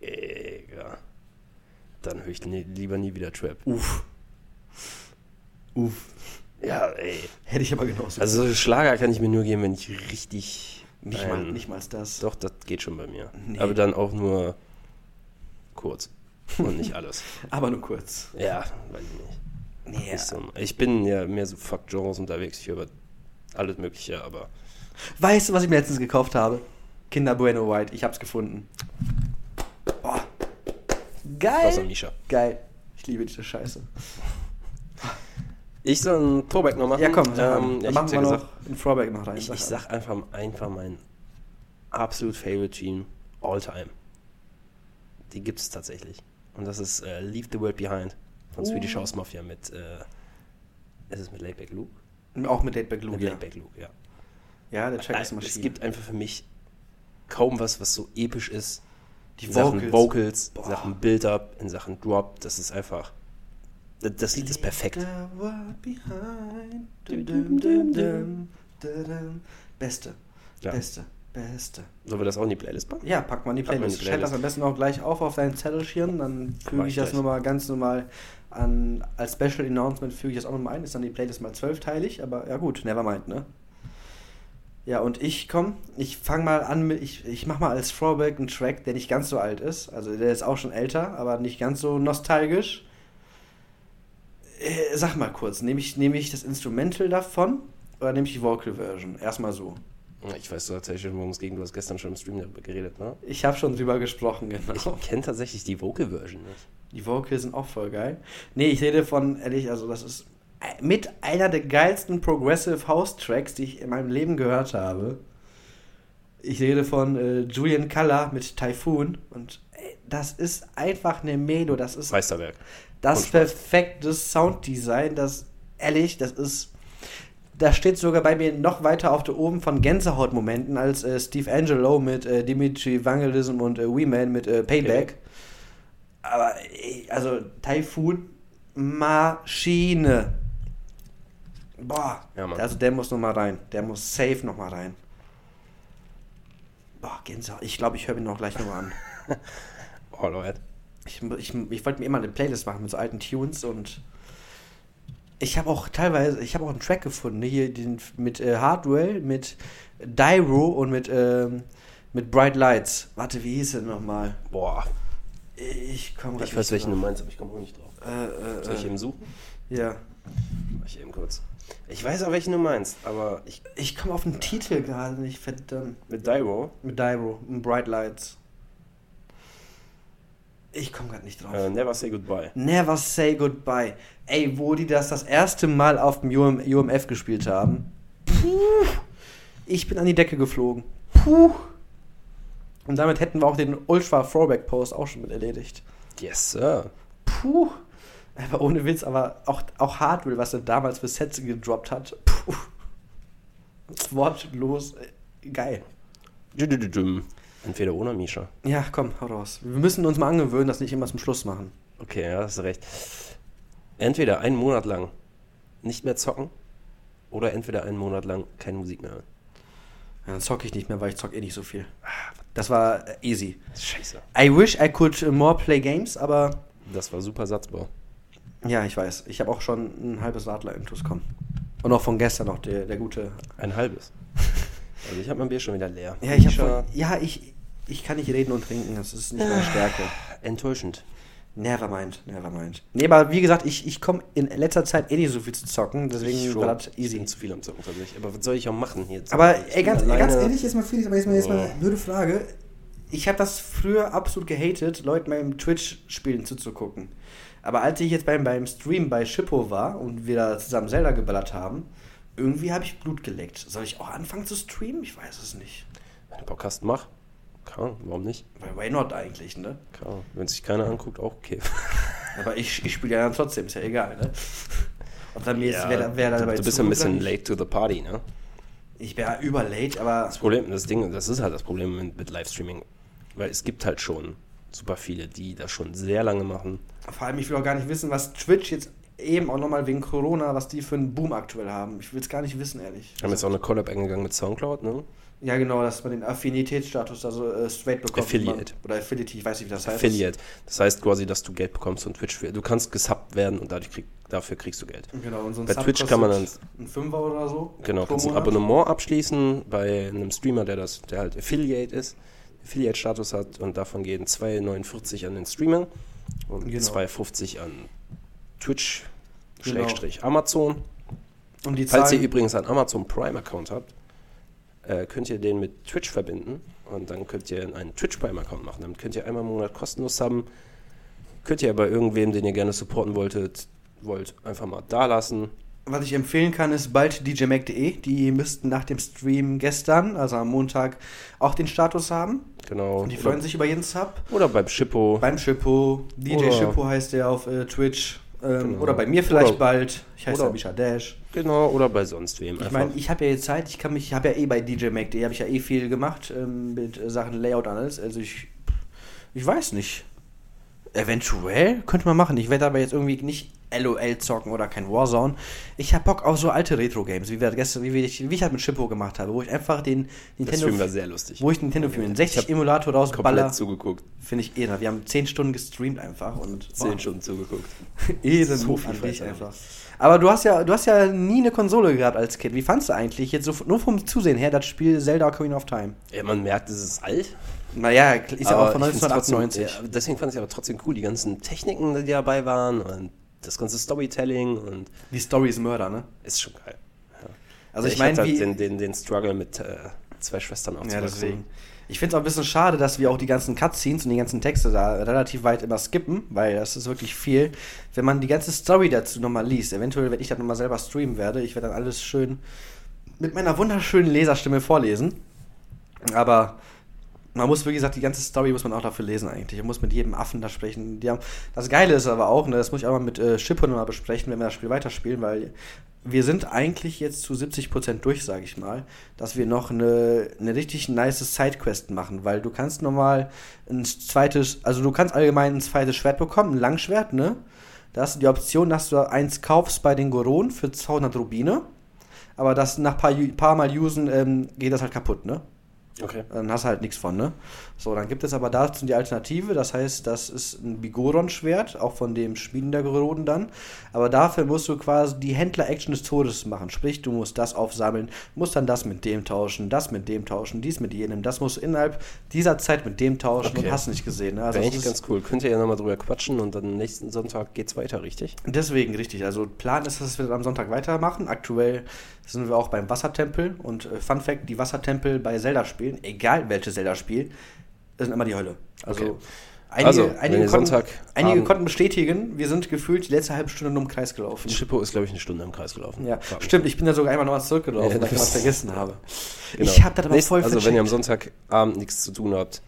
Digga. Dann höre ich nie, lieber nie wieder Trap. Uff. Uff. Ja, ey. Hätte ich aber genauso. Also Schlager kann ich mir nur geben, wenn ich richtig. nicht, ein- mal, nicht mal das. Doch, das geht schon bei mir. Nee. Aber dann auch nur kurz. Und nicht alles. Aber nur kurz. ja, weiß ich nicht. Nicht so, ich bin ja mehr so Fuck-Genres unterwegs. Ich höre alles Mögliche, aber. Weißt du, was ich mir letztens gekauft habe? Kinder Bueno White. Ich hab's gefunden. Geil. Misha. Geil. Ich liebe diese Scheiße. Ich soll einen Throwback noch machen. Ja, komm, ähm, ja, machen wir ja noch gesagt. einen Throwback noch rein. Ich, ich Sag einfach, einfach mein absolut favorite Team all time. Die gibt es tatsächlich. Und das ist äh, Leave the World Behind von Oh. Swedish House Mafia mit. Äh, ist es mit Laidback Luke? Auch mit Laidback Luke. Mit Ja. Laidback Luke, ja. ja, der Track Äh, ist Maschine. es gibt einfach für mich kaum was, was so episch ist. Die in Sachen Vocals, Boah. in Sachen Build-Up, in Sachen Drop. Das ist einfach. Das, das Lied ist perfekt. Beste. Ja. Beste. Beste. Sollen wir das auch in die Playlist packen? Ja, pack mal in die Pack mal in die Playlist. Schreib das am besten auch gleich auf auf deinen Zettelchen, dann füge ich ich das nochmal ganz normal an, als Special Announcement füge ich das auch nochmal ein. Ist dann die Playlist mal zwölfteilig, aber ja gut, never mind, ne? Ja, und ich komm, ich fange mal an mit, ich, ich mach mal als Throwback einen Track, der nicht ganz so alt ist. Also der ist auch schon älter, aber nicht ganz so nostalgisch. Äh, sag mal kurz, nehme ich, nehme ich das Instrumental davon oder nehme ich die Vocal Version? Erstmal so. Ich weiß tatsächlich schon, worum es ging. Du hast gestern schon im Stream darüber geredet, ne? Ich habe schon drüber gesprochen, genau. Ich kenne tatsächlich die Vocal-Version nicht. Die Vocals sind auch voll geil. Nee, ich rede von, ehrlich, also das ist mit einer der geilsten Progressive House Tracks, die ich in meinem Leben gehört habe. Ich rede von äh, Julian Color mit Typhoon und ey, das ist einfach eine Melo, das ist Meisterwerk. das perfekte Sounddesign, das ehrlich, das ist das steht sogar bei mir noch weiter auf der oben von Gänsehautmomenten als äh, Steve Angelo mit äh, Dimitri Vangelism und äh, Wee Man mit äh, Payback. Aber ey, also Typhoon Maschine. Boah, Ja, also der muss noch mal rein. Der muss safe noch mal rein. Boah, Gänsehaut. Ich glaube, ich höre ihn noch gleich nochmal an. Alright. Ich, ich, ich wollte mir immer eine Playlist machen mit so alten Tunes und ich habe auch teilweise, ich habe auch einen Track gefunden, hier den, mit äh, Hardwell, mit Dyro und mit, ähm, mit Bright Lights. Warte, wie hieß der nochmal? Boah. Ich komme Ich weiß, welchen du meinst, aber ich komme auch nicht drauf. Äh, Soll ich äh, eben suchen? äh, ja. Mach ich eben kurz. Ich weiß auch, welchen du meinst, aber ich. Ich komme auf den Titel gerade nicht, verdammt. Mit Dyro, Mit Dyro und Bright Lights. Ich komme gerade nicht drauf. äh, Never Say Goodbye. Never Say Goodbye. Ey, wo die das das erste Mal auf dem UM, UMF gespielt haben. Puh, ich bin an die Decke geflogen. Puh. Und damit hätten wir auch den Ultra Throwback Post auch schon mit erledigt. Yes, Sir. Puh. Aber ohne Witz, aber auch, auch Hardware, was er damals für Sätze gedroppt hat. Puh. Wortlos. äh, Geil. Entweder oder Misha. Ja, komm, hau raus. Wir müssen uns mal angewöhnen, das nicht immer zum Schluss machen. Okay, ja, hast du recht. Entweder einen Monat lang nicht mehr zocken oder entweder einen Monat lang keine Musik mehr hören. Ja, dann zocke ich nicht mehr, weil ich zocke eh nicht so viel. Das war äh, easy. Scheiße. I wish I could uh, more play games, aber Das war super Satzbau. Ja, ich weiß. Ich habe auch schon ein halbes Radler intus kommen. Und auch von gestern noch der, der gute. Ein halbes. Also ich habe mein Bier schon wieder leer. Ja, ich Misha, habe ja, ich ich kann nicht reden und trinken, das ist nicht meine Stärke. Enttäuschend. Never mind, never mind. Nee, aber wie gesagt, ich, ich komme in letzter Zeit eh nicht so viel zu zocken, deswegen Ich war schon. das Ich easy. bin zu viel am Zocken tatsächlich. Aber was soll ich auch machen hier? Aber Ich ey, ganz, ganz ehrlich, jetzt mal Felix, aber jetzt mal, jetzt mal eine Oh. blöde Frage. Ich habe das früher absolut gehatet, Leuten beim Twitch-Spielen zuzugucken. Aber als ich jetzt beim, beim Stream bei Shippo war und wir da zusammen Zelda geballert haben, irgendwie habe ich Blut geleckt. Soll ich auch anfangen zu streamen? Ich weiß es nicht. Wenn du Bock hast, mach. Klar, warum nicht? Weil why not eigentlich, ne? Klar. Wenn sich keiner anguckt, auch okay. Aber ich, ich spiele ja dann trotzdem, ist ja egal, ne? Ob dann mir jetzt, wer, wer du, dabei du bist ja ein bisschen late to the party, ne? Ich wäre überlate, aber Das Problem, das Ding, das ist halt das Problem mit, mit Livestreaming. Weil es gibt halt schon super viele, die das schon sehr lange machen. vor allem, ich will auch gar nicht wissen, was Twitch jetzt eben auch nochmal wegen Corona, was die für einen Boom aktuell haben. Ich will es gar nicht wissen, ehrlich. Wir haben jetzt auch eine Collab eingegangen mit Soundcloud, ne? Ja, genau, dass man den Affinitätsstatus also äh, straight bekommt. Affiliate. Man, oder Affiliate, ich weiß nicht, wie das heißt. Affiliate. Das heißt quasi, dass du Geld bekommst von Twitch. Du kannst gesubbt werden und krieg, dafür kriegst du Geld. Genau, und so ein Bei Sub Twitch kann man kostet Ein Fünfer oder so. Genau, kannst ein. Abonnement abschließen bei einem Streamer, der das, der halt Affiliate ist, Affiliate-Status hat und davon gehen 2,49 an den Streamer und Genau. 2,50 an Twitch Genau. Schrägstrich Amazon. Und die Falls ihr übrigens einen Amazon Prime-Account habt, äh, könnt ihr den mit Twitch verbinden und dann könnt ihr einen Twitch Prime-Account machen. Damit könnt ihr einmal im Monat kostenlos haben. Könnt ihr aber irgendwem, den ihr gerne supporten wolltet, wollt, einfach mal da lassen. was ich empfehlen kann, ist bald djmac.de. Die müssten nach dem Stream gestern, also am Montag, auch den Status haben. Genau. Und die freuen sich über jeden Sub. Oder beim Shippo. Beim Schippo, DJ Oder- Schippo heißt der auf äh, Twitch. Ähm, Genau. Oder bei mir vielleicht Oder- bald. Ich heiße oder- ja Misha Dash. Genau, oder bei sonst wem. Ich meine, ich habe ja jetzt Zeit, ich kann mich, ich habe ja eh bei djmac.de, habe ich ja eh viel gemacht ähm, mit äh, Sachen Layout und alles. Also ich, ich weiß nicht. Eventuell könnte man machen. Ich werde aber jetzt irgendwie nicht LOL zocken oder kein Warzone. Ich habe Bock auf so alte Retro-Games, wie wir gestern, wie, wir, wie ich halt mit Shippo gemacht habe, wo ich einfach den das Nintendo, Stream war sehr lustig. wo ich Nintendo für den Ich 60 hab Emulator rausballer, Komplett zugeguckt. finde ich eh. Wir haben 10 Stunden gestreamt einfach und Zehn Stunden zugeguckt. Ehre So viel an dich einfach. Aber du hast ja, du hast ja nie eine Konsole gehabt als Kind. Wie fandst du eigentlich jetzt so nur vom Zusehen her das Spiel Zelda Ocarina of Time? Ja, man merkt, es ist alt. Naja, ist ja auch von ich find's 1998. Trotzdem, ja, deswegen fand ich aber trotzdem cool, die ganzen Techniken, die dabei waren und das ganze Storytelling und Die Story ist Mörder, ne? ist schon geil. Also ich ich meine, halt den, den, den Struggle mit äh, zwei Schwestern ja, aufzuwachsen. deswegen. Ich finde es auch ein bisschen schade, dass wir auch die ganzen Cutscenes und die ganzen Texte da relativ weit immer skippen, weil das ist wirklich viel. Wenn man die ganze Story dazu nochmal liest, eventuell, wenn ich das nochmal selber streamen werde, ich werde dann alles schön mit meiner wunderschönen Leserstimme vorlesen. Aber man muss, wie gesagt, die ganze Story muss man auch dafür lesen eigentlich. Man muss mit jedem Affen da sprechen. Haben, das Geile ist aber auch, ne, das muss ich auch mal mit äh, Schippo nochmal besprechen, wenn wir das Spiel weiterspielen, weil wir sind eigentlich jetzt zu 70% durch, sage ich mal, dass wir noch eine, eine richtig nice Sidequest machen, weil du kannst normal ein zweites, also du kannst allgemein ein zweites Schwert bekommen, ein Langschwert, ne? Da hast du die Option, dass du eins kaufst bei den Goron für 200 Rubine, aber das nach paar, paar Mal usen ähm, geht das halt kaputt, ne? Okay. Dann hast du halt nichts von, ne? So, dann gibt es aber dazu die Alternative, das heißt, das ist ein Bigoron-Schwert, auch von dem Schmieden der Geroden dann. Aber dafür musst du quasi die Händler-Action des Todes machen. Sprich, du musst das aufsammeln, musst dann das mit dem tauschen, das mit dem tauschen, dies mit jenem. Das musst du innerhalb dieser Zeit mit dem tauschen Okay. und hast nicht gesehen. Ne? Also Wäre echt ist ganz cool. Könnt ihr ja nochmal drüber quatschen und dann nächsten Sonntag geht's weiter, richtig? deswegen richtig. Also Plan ist, dass wir das am Sonntag weitermachen. Aktuell sind wir auch beim Wassertempel und äh, Fun Fact, die Wassertempel bei Zelda-Spielen, egal welches Zelda-Spiel, sind immer die Hölle. Also Okay. einige, Also, einige, konnten, einige konnten bestätigen, wir sind gefühlt die letzte halbe Stunde nur im Kreis gelaufen. Schippo ist, glaube ich, eine Stunde im Kreis gelaufen. Ja, mich. stimmt, ich bin da sogar einmal nochmal zurückgelaufen, Ja, weil ich das- was vergessen habe. Genau. Ich habe das aber Nächst- voll Also, wenn ihr am vercheckt. Sonntagabend nichts zu tun habt,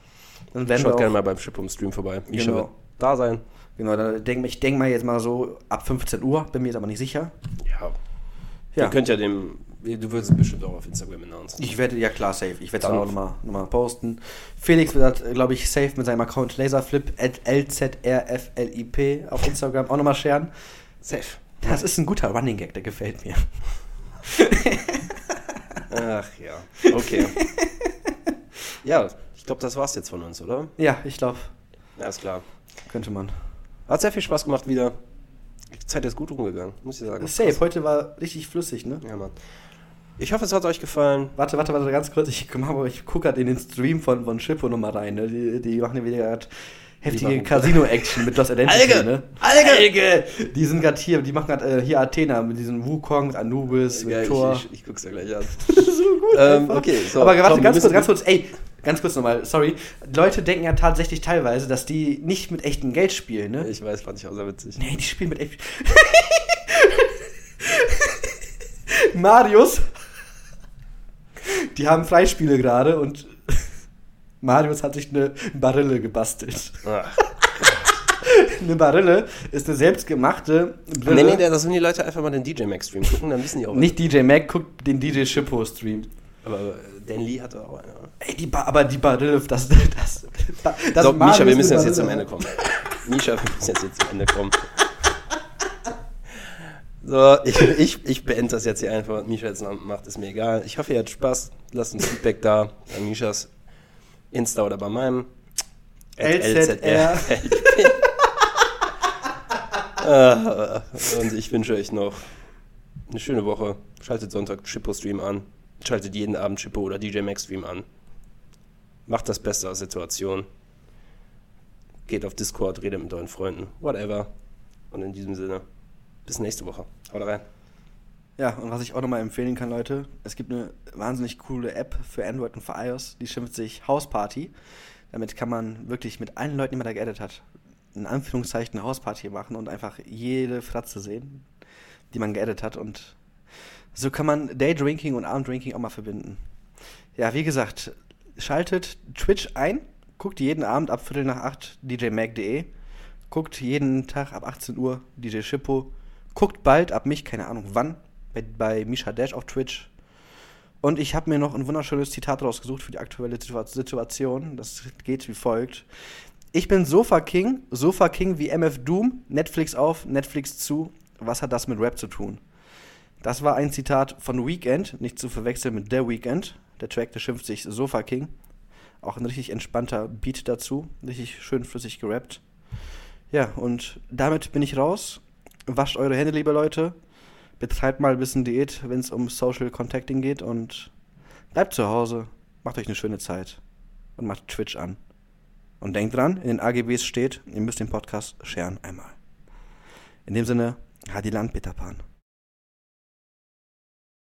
Dann schaut gerne mal beim Schippo im Stream vorbei. Misha Genau. da sein. genau, dann denk, ich denke mal jetzt mal so ab 15 Uhr, bin mir jetzt aber nicht sicher. Ja. Ja. Ihr könnt ja dem, du würdest es bestimmt auch auf Instagram announcen. Ich werde, ja klar, safe. Ich werde es Dann- auch nochmal noch mal posten. Felix wird, glaube ich, safe mit seinem Account Laserflip, at LZRFLIP auf Instagram auch nochmal sharen. Safe. Das ist ein guter Running Gag, der gefällt mir. Ach ja, okay. Ja, ich glaube, das war's jetzt von uns, oder? Ja, ich glaube, Alles klar. könnte man. Hat sehr viel Spaß gemacht wieder. Die Zeit ist gut rumgegangen, muss ich sagen. Safe, heute war richtig flüssig, ne? Ja, Mann. Ich hoffe, es hat euch gefallen. Warte, warte, warte, ganz kurz. Ich, ich gucke gerade in den Stream von, von Schippo nochmal rein. Ne? Die, die machen ja wieder grad heftige Casino-Action mit Lost Identity. Alge! Ne? Alge! Die sind gerade hier, die machen gerade äh, hier Athena mit diesem Wukong, mit Anubis, mit Ja, ich, Thor. ich, ich guck's ja gleich an. so gut. Ähm, okay, so, Aber warte, ganz kurz, ganz kurz, ey, ganz kurz nochmal, sorry. Leute denken ja tatsächlich teilweise, dass die nicht mit echtem Geld spielen, ne? Ich weiß, fand ich auch sehr witzig. Nee, die spielen mit echt. Marius. Die haben Freispiele gerade und Marius hat sich eine Barille gebastelt. Eine Barille ist eine selbstgemachte Brille. Nee, nee, das sollen die Leute einfach mal den DJ Max Stream gucken, dann wissen die auch. Nicht DJ Mac, guckt den DJ Shippo Stream. Aber äh, Dan Lee hatte auch eine. Ey, die ba aber die Barille, das, das, das so, Misha, wir müssen jetzt, jetzt zum Barille Ende kommen. Misha, wir müssen jetzt, jetzt zum Ende kommen. So, ich, ich, ich beende das jetzt hier einfach. Misha jetzt macht, ist mir egal. Ich hoffe, ihr hattet Spaß. Lasst uns Feedback da bei Mishas Insta oder bei meinem. LZR. Ah, Und ich wünsche euch noch eine schöne Woche. Schaltet Sonntag Chippo Stream an. Schaltet jeden Abend Chippo oder DJ Max Stream an. Macht das Beste aus der Situation. Geht auf Discord, redet mit euren Freunden. Whatever. Und in diesem Sinne, bis nächste Woche. Haut rein. Ja, und was ich auch nochmal empfehlen kann, Leute, es gibt eine wahnsinnig coole App für Android und für iOS, die schimpft sich House Party. Damit kann man wirklich mit allen Leuten, die man da geaddet hat, in Anführungszeichen eine Hausparty machen und einfach jede Fratze sehen, die man geaddet hat. Und so kann man Daydrinking und Abenddrinking auch mal verbinden. Ja, wie gesagt, schaltet Twitch ein, guckt jeden Abend ab Viertel nach acht djmag.de, guckt jeden Tag ab 18 Uhr DJ Schippo, guckt bald ab mich, keine Ahnung wann, bei, bei Misha Dash auf Twitch. Und ich habe mir noch ein wunderschönes Zitat rausgesucht für die aktuelle Situa- Situation. Das geht wie folgt. Ich bin Sofa King, Sofa King wie MF Doom, Netflix auf, Netflix zu. Was hat das mit Rap zu tun? Das war ein Zitat von Weekend, nicht zu verwechseln mit The Weekend. Der Track, der schimpft sich Sofa King. Auch ein richtig entspannter Beat dazu, richtig schön flüssig gerappt. Ja, und damit bin ich raus. Wascht eure Hände, liebe Leute. Betreibt mal ein bisschen Diät, wenn es um Social Contacting geht und bleibt zu Hause. Macht euch eine schöne Zeit und macht Twitch an. Und denkt dran, in den AGBs steht, ihr müsst den Podcast scheren einmal. In dem Sinne, Hadi Land, Peter Pan.